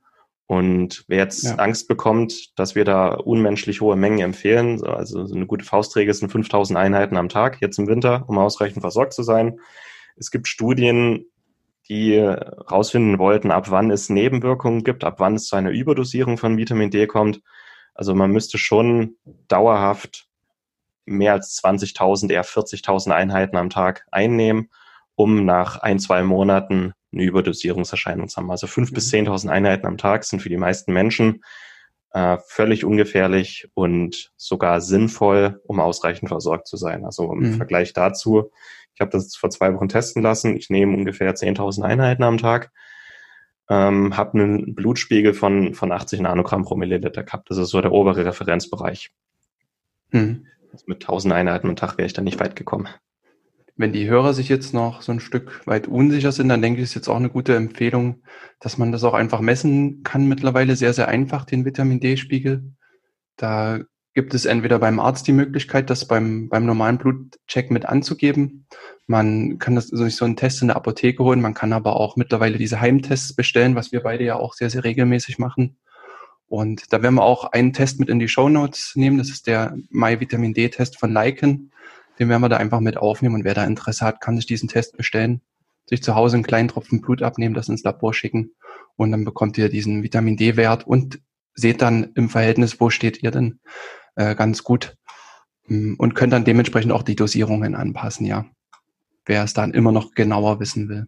Und wer jetzt ja. Angst bekommt, dass wir da unmenschlich hohe Mengen empfehlen, also eine gute Faustregel sind 5000 Einheiten am Tag jetzt im Winter, um ausreichend versorgt zu sein. Es gibt Studien, die rausfinden wollten, ab wann es Nebenwirkungen gibt, ab wann es zu einer Überdosierung von Vitamin D kommt. Also man müsste schon dauerhaft mehr als 20.000, eher 40.000 Einheiten am Tag einnehmen, um nach ein, zwei Monaten eine Überdosierungserscheinung zu haben. Also 5.000 bis 10.000 mhm. Einheiten am Tag sind für die meisten Menschen äh, völlig ungefährlich und sogar sinnvoll, um ausreichend versorgt zu sein. Also im mhm. Vergleich dazu ich habe das vor zwei Wochen testen lassen. Ich nehme ungefähr 10.000 Einheiten am Tag. Ähm, habe einen Blutspiegel von, von 80 Nanogramm pro Milliliter gehabt. Das ist so der obere Referenzbereich. Hm. Also mit 1000 Einheiten am Tag wäre ich da nicht weit gekommen. Wenn die Hörer sich jetzt noch so ein Stück weit unsicher sind, dann denke ich, ist jetzt auch eine gute Empfehlung, dass man das auch einfach messen kann mittlerweile sehr, sehr einfach, den Vitamin D-Spiegel. Da gibt es entweder beim Arzt die Möglichkeit, das beim, beim normalen Blutcheck mit anzugeben. Man kann das, also sich so einen Test in der Apotheke holen. Man kann aber auch mittlerweile diese Heimtests bestellen, was wir beide ja auch sehr, sehr regelmäßig machen. Und da werden wir auch einen Test mit in die Show Notes nehmen. Das ist der My Vitamin D Test von Lycan. Den werden wir da einfach mit aufnehmen. Und wer da Interesse hat, kann sich diesen Test bestellen, sich zu Hause einen kleinen Tropfen Blut abnehmen, das ins Labor schicken. Und dann bekommt ihr diesen Vitamin D Wert und seht dann im Verhältnis, wo steht ihr denn äh, ganz gut mm, und könnt dann dementsprechend auch die Dosierungen anpassen, ja. Wer es dann immer noch genauer wissen will.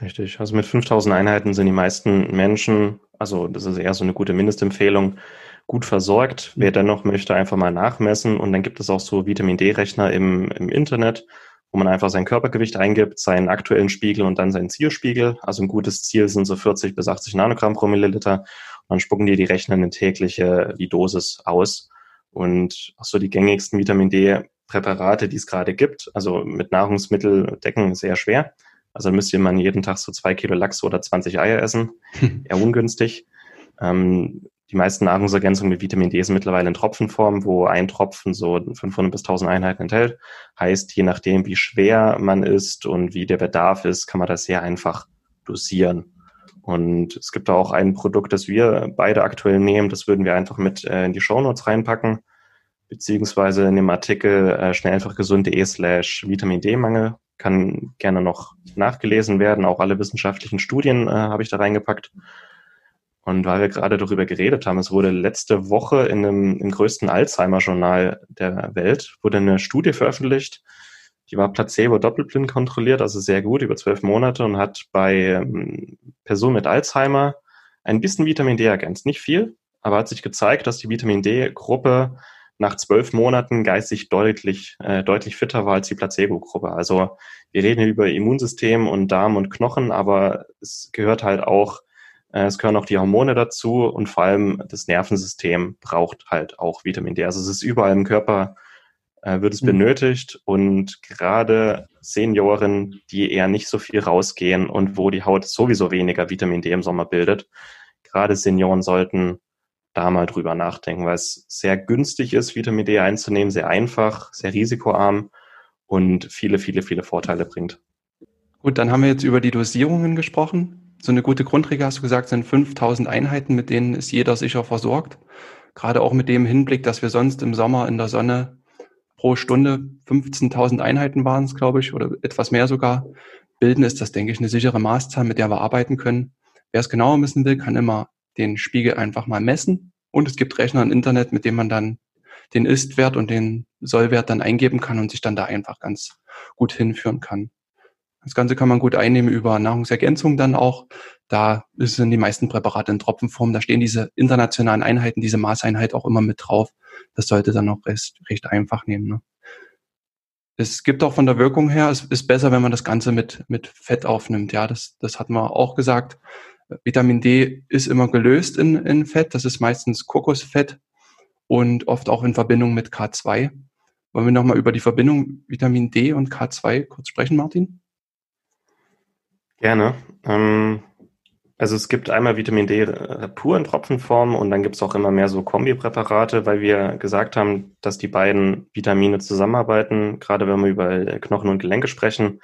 Richtig. Also mit 5000 Einheiten sind die meisten Menschen, also das ist eher so eine gute Mindestempfehlung, gut versorgt. Wer mhm. dennoch möchte, einfach mal nachmessen. Und dann gibt es auch so Vitamin D-Rechner im, im Internet, wo man einfach sein Körpergewicht eingibt, seinen aktuellen Spiegel und dann seinen Zielspiegel. Also ein gutes Ziel sind so 40 bis 80 Nanogramm pro Milliliter dann spucken dir die Rechner eine tägliche die Dosis aus. Und auch so die gängigsten Vitamin D-Präparate, die es gerade gibt, also mit Nahrungsmittel decken, sehr schwer. Also müsste man jeden Tag so zwei Kilo Lachs oder 20 Eier essen. *laughs* Eher ungünstig. Ähm, die meisten Nahrungsergänzungen mit Vitamin D sind mittlerweile in Tropfenform, wo ein Tropfen so 500 bis 1000 Einheiten enthält. Heißt, je nachdem, wie schwer man ist und wie der Bedarf ist, kann man das sehr einfach dosieren. Und es gibt auch ein Produkt, das wir beide aktuell nehmen. Das würden wir einfach mit äh, in die Shownotes reinpacken, beziehungsweise in dem Artikel äh, schnell einfach gesund.de slash Vitamin D-Mangel. Kann gerne noch nachgelesen werden. Auch alle wissenschaftlichen Studien äh, habe ich da reingepackt. Und weil wir gerade darüber geredet haben, es wurde letzte Woche in einem, im größten Alzheimer-Journal der Welt, wurde eine Studie veröffentlicht, die war placebo-doppelblind kontrolliert, also sehr gut, über zwölf Monate und hat bei ähm, Personen mit Alzheimer ein bisschen Vitamin D ergänzt. Nicht viel, aber hat sich gezeigt, dass die Vitamin D-Gruppe nach zwölf Monaten geistig deutlich, äh, deutlich fitter war als die Placebo-Gruppe. Also wir reden hier über Immunsystem und Darm und Knochen, aber es gehört halt auch, es gehören auch die Hormone dazu und vor allem das Nervensystem braucht halt auch Vitamin D. Also es ist überall im Körper äh, wird es mhm. benötigt und gerade Senioren, die eher nicht so viel rausgehen und wo die Haut sowieso weniger Vitamin D im Sommer bildet, gerade Senioren sollten da mal drüber nachdenken, weil es sehr günstig ist, Vitamin D einzunehmen, sehr einfach, sehr risikoarm und viele, viele, viele Vorteile bringt. Gut, dann haben wir jetzt über die Dosierungen gesprochen. So eine gute Grundregel, hast du gesagt, sind 5000 Einheiten, mit denen ist jeder sicher versorgt. Gerade auch mit dem Hinblick, dass wir sonst im Sommer in der Sonne pro Stunde 15.000 Einheiten waren es, glaube ich, oder etwas mehr sogar, bilden, ist das, denke ich, eine sichere Maßzahl, mit der wir arbeiten können. Wer es genauer wissen will, kann immer den Spiegel einfach mal messen. Und es gibt Rechner im Internet, mit dem man dann den Ist-Wert und den Sollwert dann eingeben kann und sich dann da einfach ganz gut hinführen kann. Das Ganze kann man gut einnehmen über Nahrungsergänzung dann auch. Da sind die meisten Präparate in Tropfenform. Da stehen diese internationalen Einheiten, diese Maßeinheit auch immer mit drauf. Das sollte dann auch recht, recht einfach nehmen. Ne? Es gibt auch von der Wirkung her, es ist besser, wenn man das Ganze mit, mit Fett aufnimmt. Ja, das, das hat man auch gesagt. Vitamin D ist immer gelöst in, in Fett. Das ist meistens Kokosfett und oft auch in Verbindung mit K2. Wollen wir nochmal über die Verbindung Vitamin D und K2 kurz sprechen, Martin? Gerne. Ähm, also es gibt einmal Vitamin D äh, pur in Tropfenform und dann gibt es auch immer mehr so Kombipräparate, weil wir gesagt haben, dass die beiden Vitamine zusammenarbeiten, gerade wenn wir über Knochen und Gelenke sprechen.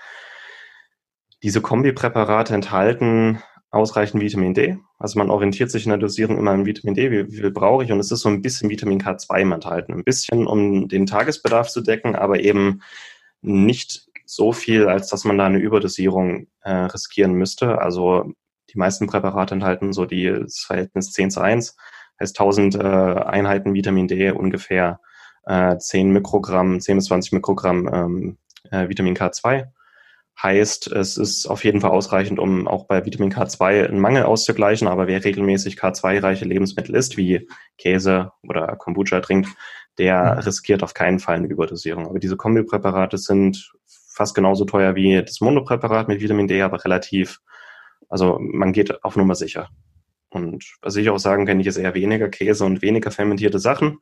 Diese Kombipräparate enthalten ausreichend Vitamin D. Also man orientiert sich in der Dosierung immer an Vitamin D, wie, wie viel brauche ich. Und es ist so ein bisschen Vitamin K2 enthalten. Ein bisschen, um den Tagesbedarf zu decken, aber eben nicht so viel, als dass man da eine Überdosierung äh, riskieren müsste. Also die meisten Präparate enthalten so die, das Verhältnis 10 zu 1, heißt 1000 äh, Einheiten Vitamin D ungefähr äh, 10 Mikrogramm, 10 bis 20 Mikrogramm ähm, äh, Vitamin K2. Heißt, es ist auf jeden Fall ausreichend, um auch bei Vitamin K2 einen Mangel auszugleichen, aber wer regelmäßig K2-reiche Lebensmittel isst, wie Käse oder Kombucha trinkt, der mhm. riskiert auf keinen Fall eine Überdosierung. Aber diese Kombipräparate sind fast genauso teuer wie das Monopräparat mit Vitamin D, aber relativ, also man geht auf Nummer sicher. Und was ich auch sagen kann, ich esse eher weniger Käse und weniger fermentierte Sachen.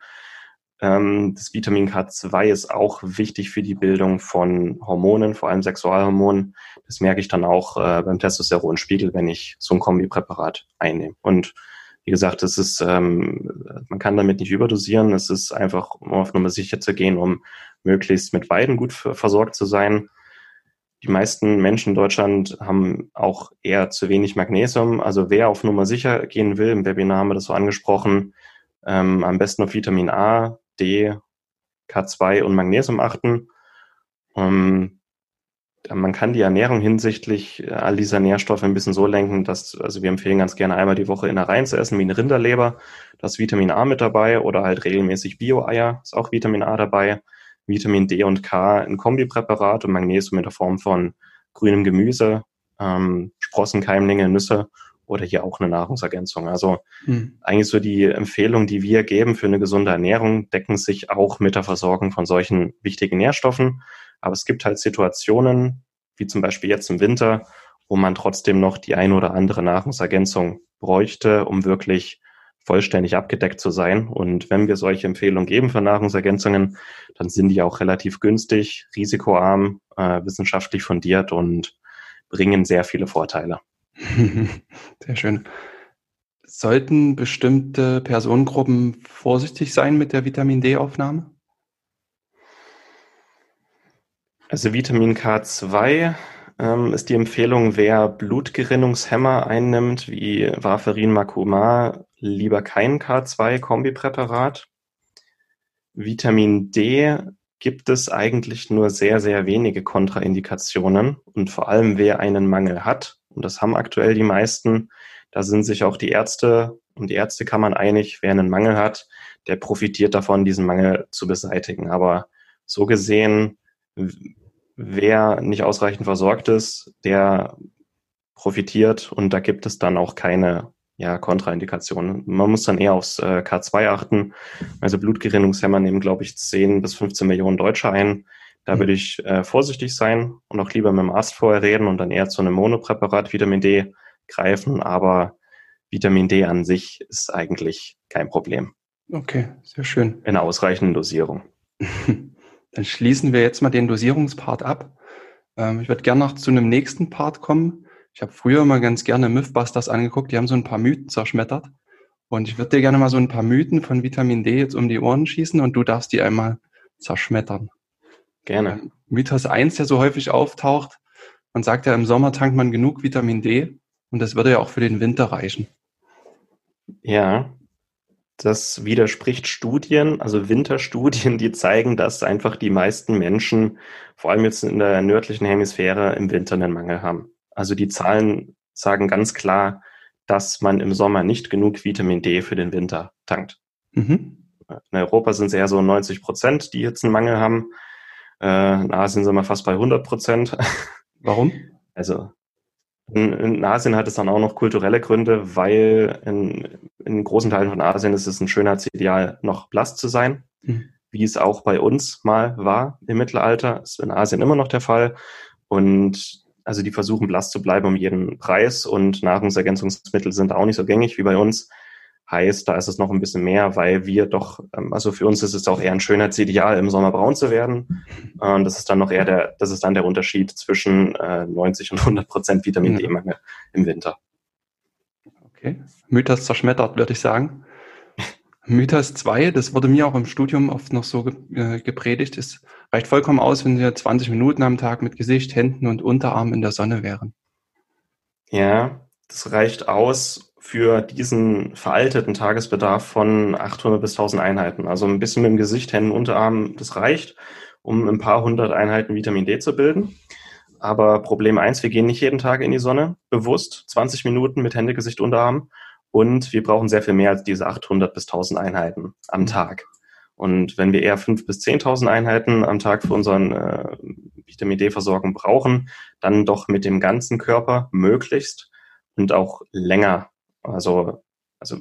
Ähm, das Vitamin K2 ist auch wichtig für die Bildung von Hormonen, vor allem Sexualhormonen. Das merke ich dann auch äh, beim Testosteronspiegel, wenn ich so ein Kombipräparat einnehme. Und wie gesagt, es ist, ähm, man kann damit nicht überdosieren. Es ist einfach, um auf Nummer sicher zu gehen, um möglichst mit beiden gut versorgt zu sein. Die meisten Menschen in Deutschland haben auch eher zu wenig Magnesium. Also wer auf Nummer sicher gehen will, im Webinar haben wir das so angesprochen, ähm, am besten auf Vitamin A, D, K2 und Magnesium achten. Ähm, man kann die Ernährung hinsichtlich äh, all dieser Nährstoffe ein bisschen so lenken, dass, also wir empfehlen ganz gerne einmal die Woche Innereien zu essen, wie eine Rinderleber. Da ist Vitamin A mit dabei oder halt regelmäßig Bio-Eier, ist auch Vitamin A dabei. Vitamin D und K in Kombipräparat und Magnesium in der Form von grünem Gemüse, ähm, Sprossen, Keimlinge, Nüsse oder hier auch eine Nahrungsergänzung. Also mhm. eigentlich so die Empfehlungen, die wir geben für eine gesunde Ernährung, decken sich auch mit der Versorgung von solchen wichtigen Nährstoffen. Aber es gibt halt Situationen, wie zum Beispiel jetzt im Winter, wo man trotzdem noch die ein oder andere Nahrungsergänzung bräuchte, um wirklich vollständig abgedeckt zu sein. Und wenn wir solche Empfehlungen geben für Nahrungsergänzungen, dann sind die auch relativ günstig, risikoarm, äh, wissenschaftlich fundiert und bringen sehr viele Vorteile. *laughs* Sehr schön. Sollten bestimmte Personengruppen vorsichtig sein mit der Vitamin D-Aufnahme? Also Vitamin K2 ähm, ist die Empfehlung, wer Blutgerinnungshemmer einnimmt, wie Warfarin Makuma, lieber kein K2-Kombipräparat. Vitamin D gibt es eigentlich nur sehr, sehr wenige Kontraindikationen. Und vor allem, wer einen Mangel hat, und das haben aktuell die meisten, da sind sich auch die Ärzte und die Ärztekammern einig, wer einen Mangel hat, der profitiert davon, diesen Mangel zu beseitigen. Aber so gesehen, wer nicht ausreichend versorgt ist, der profitiert und da gibt es dann auch keine ja, Kontraindikationen. Man muss dann eher aufs äh, K2 achten. Also Blutgerinnungshemmer nehmen, glaube ich, 10 bis 15 Millionen Deutsche ein. Da mhm. würde ich äh, vorsichtig sein und auch lieber mit dem Arzt vorher reden und dann eher zu einem Monopräparat Vitamin D greifen. Aber Vitamin D an sich ist eigentlich kein Problem. Okay, sehr schön. In ausreichenden Dosierung. *laughs* Dann schließen wir jetzt mal den Dosierungspart ab. Ähm, ich würde gerne noch zu einem nächsten Part kommen. Ich habe früher mal ganz gerne Mythbusters angeguckt. Die haben so ein paar Mythen zerschmettert. Und ich würde dir gerne mal so ein paar Mythen von Vitamin D jetzt um die Ohren schießen und du darfst die einmal zerschmettern. Gerne. Mythos 1, der so häufig auftaucht. Man sagt ja, im Sommer tankt man genug Vitamin D und das würde ja auch für den Winter reichen. Ja, das widerspricht Studien, also Winterstudien, die zeigen, dass einfach die meisten Menschen, vor allem jetzt in der nördlichen Hemisphäre, im Winter einen Mangel haben. Also die Zahlen sagen ganz klar, dass man im Sommer nicht genug Vitamin D für den Winter tankt. Mhm. In Europa sind es eher so 90 Prozent, die jetzt einen Mangel haben. Äh, in Asien sind wir fast bei 100 Prozent. *laughs* Warum? Also in, in, Asien hat es dann auch noch kulturelle Gründe, weil in, in großen Teilen von Asien ist es ein Schönheitsideal, noch blass zu sein, mhm. wie es auch bei uns mal war im Mittelalter. Das ist in Asien immer noch der Fall. Und also die versuchen blass zu bleiben um jeden Preis und Nahrungsergänzungsmittel sind auch nicht so gängig wie bei uns. Heißt, da ist es noch ein bisschen mehr, weil wir doch, ähm, also für uns ist es auch eher ein Schönheitsideal, im Sommer braun zu werden. Und das ist dann noch eher der, das ist dann der Unterschied zwischen 90 äh, und 100 Prozent Vitamin D-Mangel im Winter. Okay. Mythos zerschmettert, würde ich sagen. Mythos 2, das wurde mir auch im Studium oft noch so äh, gepredigt, es reicht vollkommen aus, wenn wir 20 Minuten am Tag mit Gesicht, Händen und Unterarm in der Sonne wären. Ja, das reicht aus, für diesen veralteten Tagesbedarf von 800 bis 1000 Einheiten. Also ein bisschen mit dem Gesicht, Händen, Unterarm, das reicht, um ein paar hundert Einheiten Vitamin D zu bilden. Aber Problem eins: wir gehen nicht jeden Tag in die Sonne, bewusst, 20 Minuten mit Hände, Gesicht, Unterarm. Und wir brauchen sehr viel mehr als diese 800 bis 1000 Einheiten am mhm. Tag. Und wenn wir eher 5.000 bis 10.000 Einheiten am Tag für unseren äh, Vitamin D-Versorgung brauchen, dann doch mit dem ganzen Körper möglichst und auch länger also, also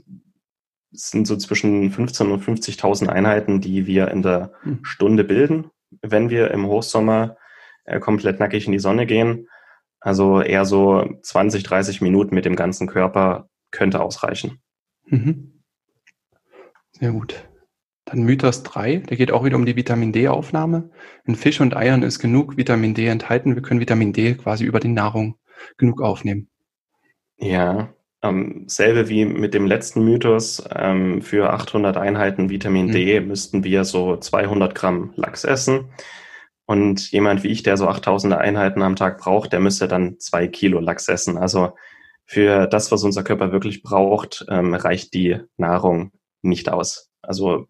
es sind so zwischen 15.000 und 50.000 Einheiten, die wir in der hm. Stunde bilden, wenn wir im Hochsommer äh, komplett nackig in die Sonne gehen. Also eher so 20, 30 Minuten mit dem ganzen Körper könnte ausreichen. Mhm. Sehr gut. Dann Mythos 3, der geht auch wieder um die Vitamin D-Aufnahme. In Fisch und Eiern ist genug Vitamin D enthalten. Wir können Vitamin D quasi über die Nahrung genug aufnehmen. Ja, ähm, selbe wie mit dem letzten Mythos, ähm, für 800 Einheiten Vitamin mhm. D müssten wir so 200 Gramm Lachs essen. Und jemand wie ich, der so 8000 Einheiten am Tag braucht, der müsste dann zwei Kilo Lachs essen. Also für das, was unser Körper wirklich braucht, ähm, reicht die Nahrung nicht aus. Also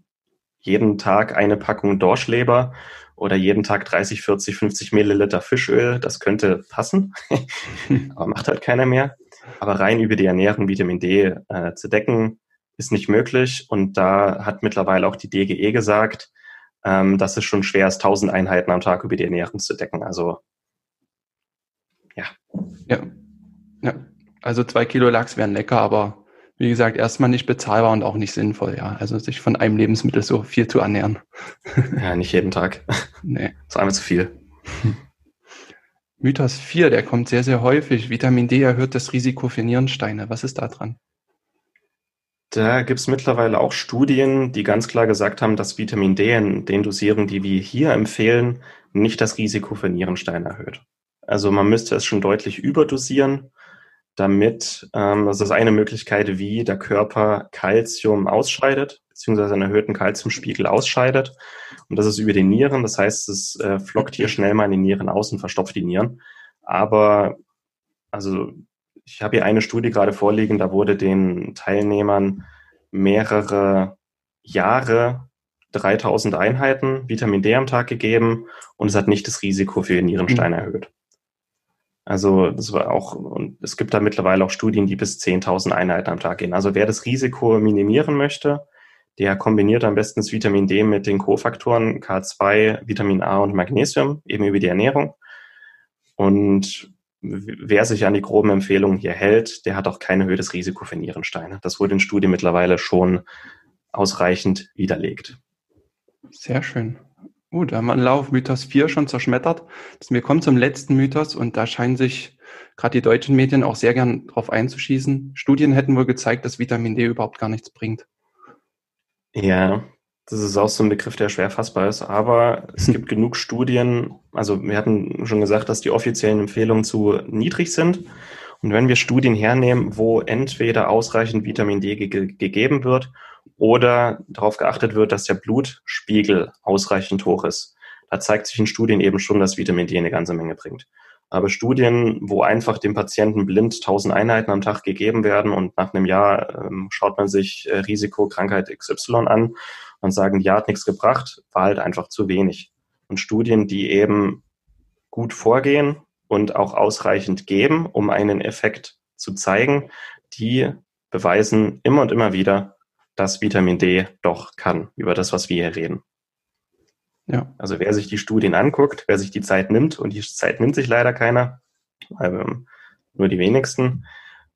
jeden Tag eine Packung Dorschleber oder jeden Tag 30, 40, 50 Milliliter Fischöl, das könnte passen, *laughs* aber macht halt keiner mehr. Aber rein über die Ernährung Vitamin D äh, zu decken, ist nicht möglich. Und da hat mittlerweile auch die DGE gesagt, ähm, dass es schon schwer ist, 1000 Einheiten am Tag über die Ernährung zu decken. Also, ja. Ja. ja. Also zwei Kilo Lachs wären lecker, aber wie gesagt, erstmal nicht bezahlbar und auch nicht sinnvoll, ja. Also sich von einem Lebensmittel so viel zu ernähren. *laughs* Ja, nicht jeden Tag. Nee. Das ist einfach zu viel. *laughs* Mythos 4, der kommt sehr, sehr häufig. Vitamin D erhöht das Risiko für Nierensteine. Was ist da dran? Da gibt es mittlerweile auch Studien, die ganz klar gesagt haben, dass Vitamin D in den Dosierungen, die wir hier empfehlen, nicht das Risiko für Nierensteine erhöht. Also man müsste es schon deutlich überdosieren, damit, ähm, das ist eine Möglichkeit, wie der Körper Calcium ausscheidet, beziehungsweise einen erhöhten Kalziumspiegel ausscheidet. Und das ist über die Nieren. Das heißt, es äh, flockt hier schnell mal in die Nieren aus und verstopft die Nieren. Aber also ich habe hier eine Studie gerade vorliegen, da wurde den Teilnehmern mehrere Jahre 3000 Einheiten Vitamin D am Tag gegeben und es hat nicht das Risiko für Nierenstein mhm. erhöht. Also das war auch, und es gibt da mittlerweile auch Studien, die bis 10.000 Einheiten am Tag gehen. Also wer das Risiko minimieren möchte, der kombiniert am besten das Vitamin D mit den Kofaktoren K2, Vitamin A und Magnesium, eben über die Ernährung. Und wer sich an die groben Empfehlungen hier hält, der hat auch kein erhöhtes Risiko für Nierensteine. Das wurde in Studien mittlerweile schon ausreichend widerlegt. Sehr schön. Gut, da haben wir einen Lauf Mythos 4 schon zerschmettert. Wir kommen zum letzten Mythos und da scheinen sich gerade die deutschen Medien auch sehr gern drauf einzuschießen. Studien hätten wohl gezeigt, dass Vitamin D überhaupt gar nichts bringt. Ja, das ist auch so ein Begriff, der schwer fassbar ist, aber es gibt genug Studien, also wir hatten schon gesagt, dass die offiziellen Empfehlungen zu niedrig sind. Und wenn wir Studien hernehmen, wo entweder ausreichend Vitamin D ge gegeben wird oder darauf geachtet wird, dass der Blutspiegel ausreichend hoch ist. Da zeigt sich in Studien eben schon, dass Vitamin D eine ganze Menge bringt. Aber Studien, wo einfach dem Patienten blind 1000 Einheiten am Tag gegeben werden und nach einem Jahr ähm, schaut man sich äh, Risikokrankheit XY an und sagen, ja, hat nichts gebracht, war halt einfach zu wenig. Und Studien, die eben gut vorgehen und auch ausreichend geben, um einen Effekt zu zeigen, die beweisen immer und immer wieder, dass Vitamin D doch kann, über das, was wir hier reden. Ja. Also wer sich die Studien anguckt, wer sich die Zeit nimmt, und die Zeit nimmt sich leider keiner, ähm, nur die wenigsten.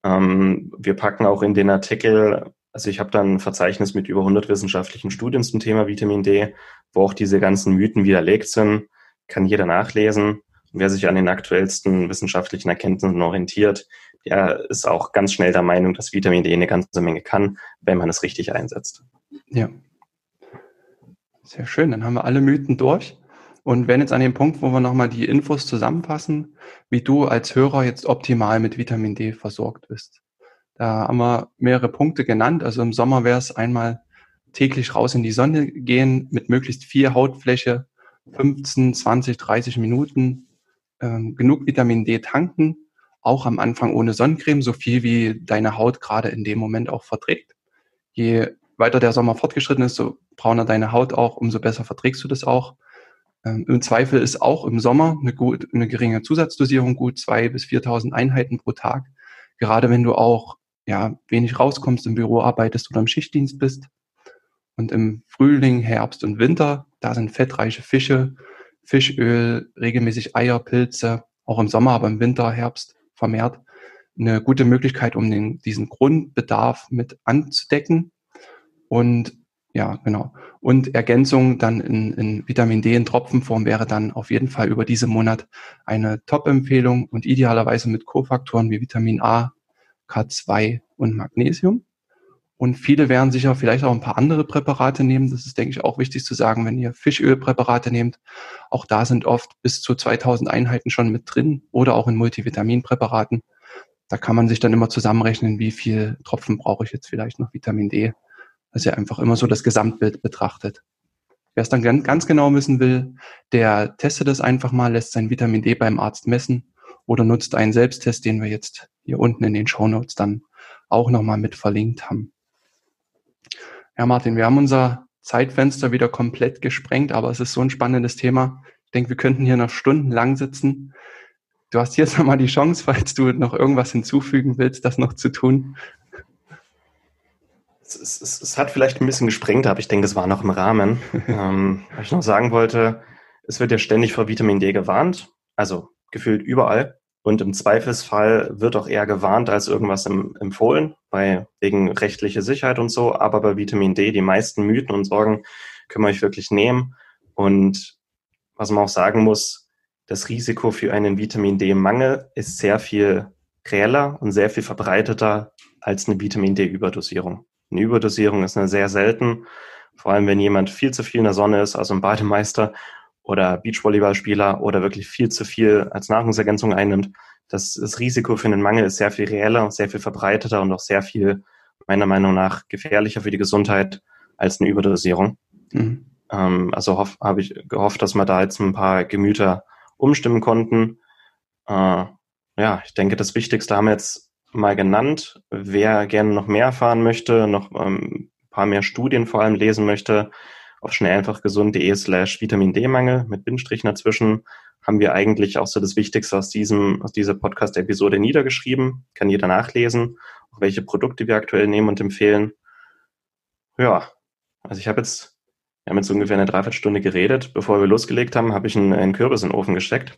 Ähm, wir packen auch in den Artikel, also ich habe dann ein Verzeichnis mit über 100 wissenschaftlichen Studien zum Thema Vitamin D, wo auch diese ganzen Mythen widerlegt sind, kann jeder nachlesen. Und wer sich an den aktuellsten wissenschaftlichen Erkenntnissen orientiert, der ist auch ganz schnell der Meinung, dass Vitamin D eine ganze Menge kann, wenn man es richtig einsetzt. Ja. Sehr schön, dann haben wir alle Mythen durch. Und wenn jetzt an dem Punkt, wo wir nochmal die Infos zusammenfassen, wie du als Hörer jetzt optimal mit Vitamin D versorgt bist. Da haben wir mehrere Punkte genannt. Also im Sommer wäre es einmal täglich raus in die Sonne gehen mit möglichst viel Hautfläche, 15, 20, 30 Minuten, ähm, genug Vitamin D tanken, auch am Anfang ohne Sonnencreme, so viel wie deine Haut gerade in dem Moment auch verträgt. Je weiter der Sommer fortgeschritten ist, so brauner deine Haut auch, umso besser verträgst du das auch. Ähm, Im Zweifel ist auch im Sommer eine, gut, eine geringe Zusatzdosierung gut, zwei bis 4.000 Einheiten pro Tag. Gerade wenn du auch ja, wenig rauskommst, im Büro arbeitest oder im Schichtdienst bist. Und im Frühling, Herbst und Winter, da sind fettreiche Fische, Fischöl, regelmäßig Eier, Pilze, auch im Sommer, aber im Winter, Herbst vermehrt eine gute Möglichkeit, um den, diesen Grundbedarf mit anzudecken. Und ja, genau. Und Ergänzung dann in, in Vitamin D in Tropfenform wäre dann auf jeden Fall über diesen Monat eine Top-Empfehlung und idealerweise mit Kofaktoren wie Vitamin A, K2 und Magnesium. Und viele werden sicher vielleicht auch ein paar andere Präparate nehmen. Das ist, denke ich, auch wichtig zu sagen, wenn ihr Fischölpräparate nehmt. Auch da sind oft bis zu 2000 Einheiten schon mit drin oder auch in Multivitaminpräparaten. Da kann man sich dann immer zusammenrechnen, wie viel Tropfen brauche ich jetzt vielleicht noch Vitamin D. Dass ihr einfach immer so das Gesamtbild betrachtet. Wer es dann ganz genau wissen will, der testet es einfach mal, lässt sein Vitamin D beim Arzt messen oder nutzt einen Selbsttest, den wir jetzt hier unten in den Show Notes dann auch nochmal mit verlinkt haben. Ja, Martin, wir haben unser Zeitfenster wieder komplett gesprengt, aber es ist so ein spannendes Thema. Ich denke, wir könnten hier noch stundenlang sitzen. Du hast jetzt *laughs* nochmal die Chance, falls du noch irgendwas hinzufügen willst, das noch zu tun. Es, es, es hat vielleicht ein bisschen gesprengt, aber ich denke, es war noch im Rahmen. *laughs* ähm, was ich noch sagen wollte, es wird ja ständig vor Vitamin D gewarnt, also gefühlt überall. Und im Zweifelsfall wird auch eher gewarnt als irgendwas im, empfohlen, bei, wegen rechtlicher Sicherheit und so. Aber bei Vitamin D, die meisten Mythen und Sorgen können wir euch wirklich nehmen. Und was man auch sagen muss, das Risiko für einen Vitamin D-Mangel ist sehr viel reeller und sehr viel verbreiteter als eine Vitamin D-Überdosierung. Eine Überdosierung ist eine sehr selten, vor allem wenn jemand viel zu viel in der Sonne ist, also ein Bademeister oder Beachvolleyballspieler oder wirklich viel zu viel als Nahrungsergänzung einnimmt, das, das Risiko für einen Mangel ist sehr viel reeller, sehr viel verbreiteter und auch sehr viel, meiner Meinung nach, gefährlicher für die Gesundheit als eine Überdosierung. Mhm. Ähm, also habe ich gehofft, dass wir da jetzt ein paar Gemüter umstimmen konnten. äh, ja, ich denke, das Wichtigste haben wir jetzt mal genannt. Wer gerne noch mehr erfahren möchte, noch ähm, ein paar mehr Studien vor allem lesen möchte, auf schnell einfach gesund.de slash Vitamin D-Mangel mit Bindestrichen dazwischen haben wir eigentlich auch so das Wichtigste aus diesem, aus dieser Podcast-Episode niedergeschrieben. Kann jeder nachlesen, welche Produkte wir aktuell nehmen und empfehlen. Ja, also ich habe jetzt wir haben jetzt ungefähr eine Dreiviertelstunde geredet. Bevor wir losgelegt haben, habe ich einen, einen Kürbis in den Ofen gesteckt.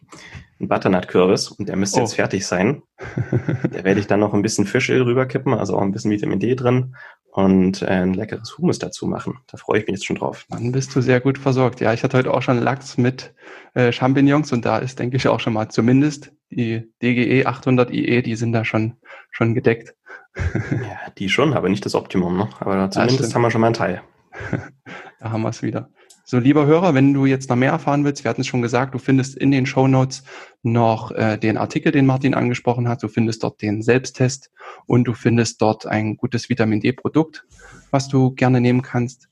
Einen Butternut-Kürbis. Und der müsste oh. jetzt fertig sein. *laughs* da werde ich dann noch ein bisschen Fischöl rüberkippen, also auch ein bisschen Vitamin D drin und äh, ein leckeres Hummus dazu machen. Da freue ich mich jetzt schon drauf. Dann bist du sehr gut versorgt. Ja, ich hatte heute auch schon Lachs mit äh, Champignons und da ist, denke ich, auch schon mal zumindest die DGE 800 IE, die sind da schon, schon gedeckt. ja, die schon, aber nicht das Optimum. Ne? Aber zumindest haben wir schon mal einen Teil. *laughs* da haben wir es wieder. So, lieber Hörer, wenn du jetzt noch mehr erfahren willst, wir hatten es schon gesagt, du findest in den Show Notes noch äh, den Artikel, den Martin angesprochen hat. Du findest dort den Selbsttest und du findest dort ein gutes Vitamin D-Produkt, was du gerne nehmen kannst.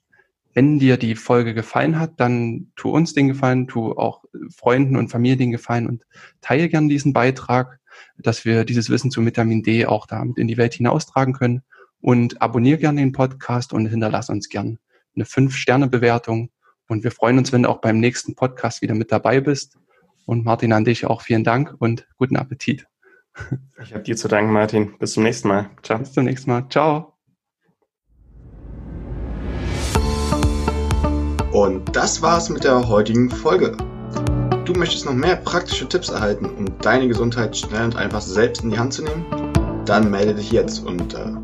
Wenn dir die Folge gefallen hat, dann tu uns den Gefallen, tu auch Freunden und Familie den Gefallen und teile gern diesen Beitrag, dass wir dieses Wissen zu Vitamin D auch damit in die Welt hinaustragen können. Und abonniere gern den Podcast und hinterlass uns gern eine Fünf-Sterne-Bewertung. Und wir freuen uns, wenn du auch beim nächsten Podcast wieder mit dabei bist. Und Martin, an dich auch vielen Dank und guten Appetit. Ich habe dir zu danken, Martin. Bis zum nächsten Mal. Ciao. Bis zum nächsten Mal. Ciao. Und das war's mit der heutigen Folge. Du möchtest noch mehr praktische Tipps erhalten, um deine Gesundheit schnell und einfach selbst in die Hand zu nehmen? Dann melde dich jetzt unter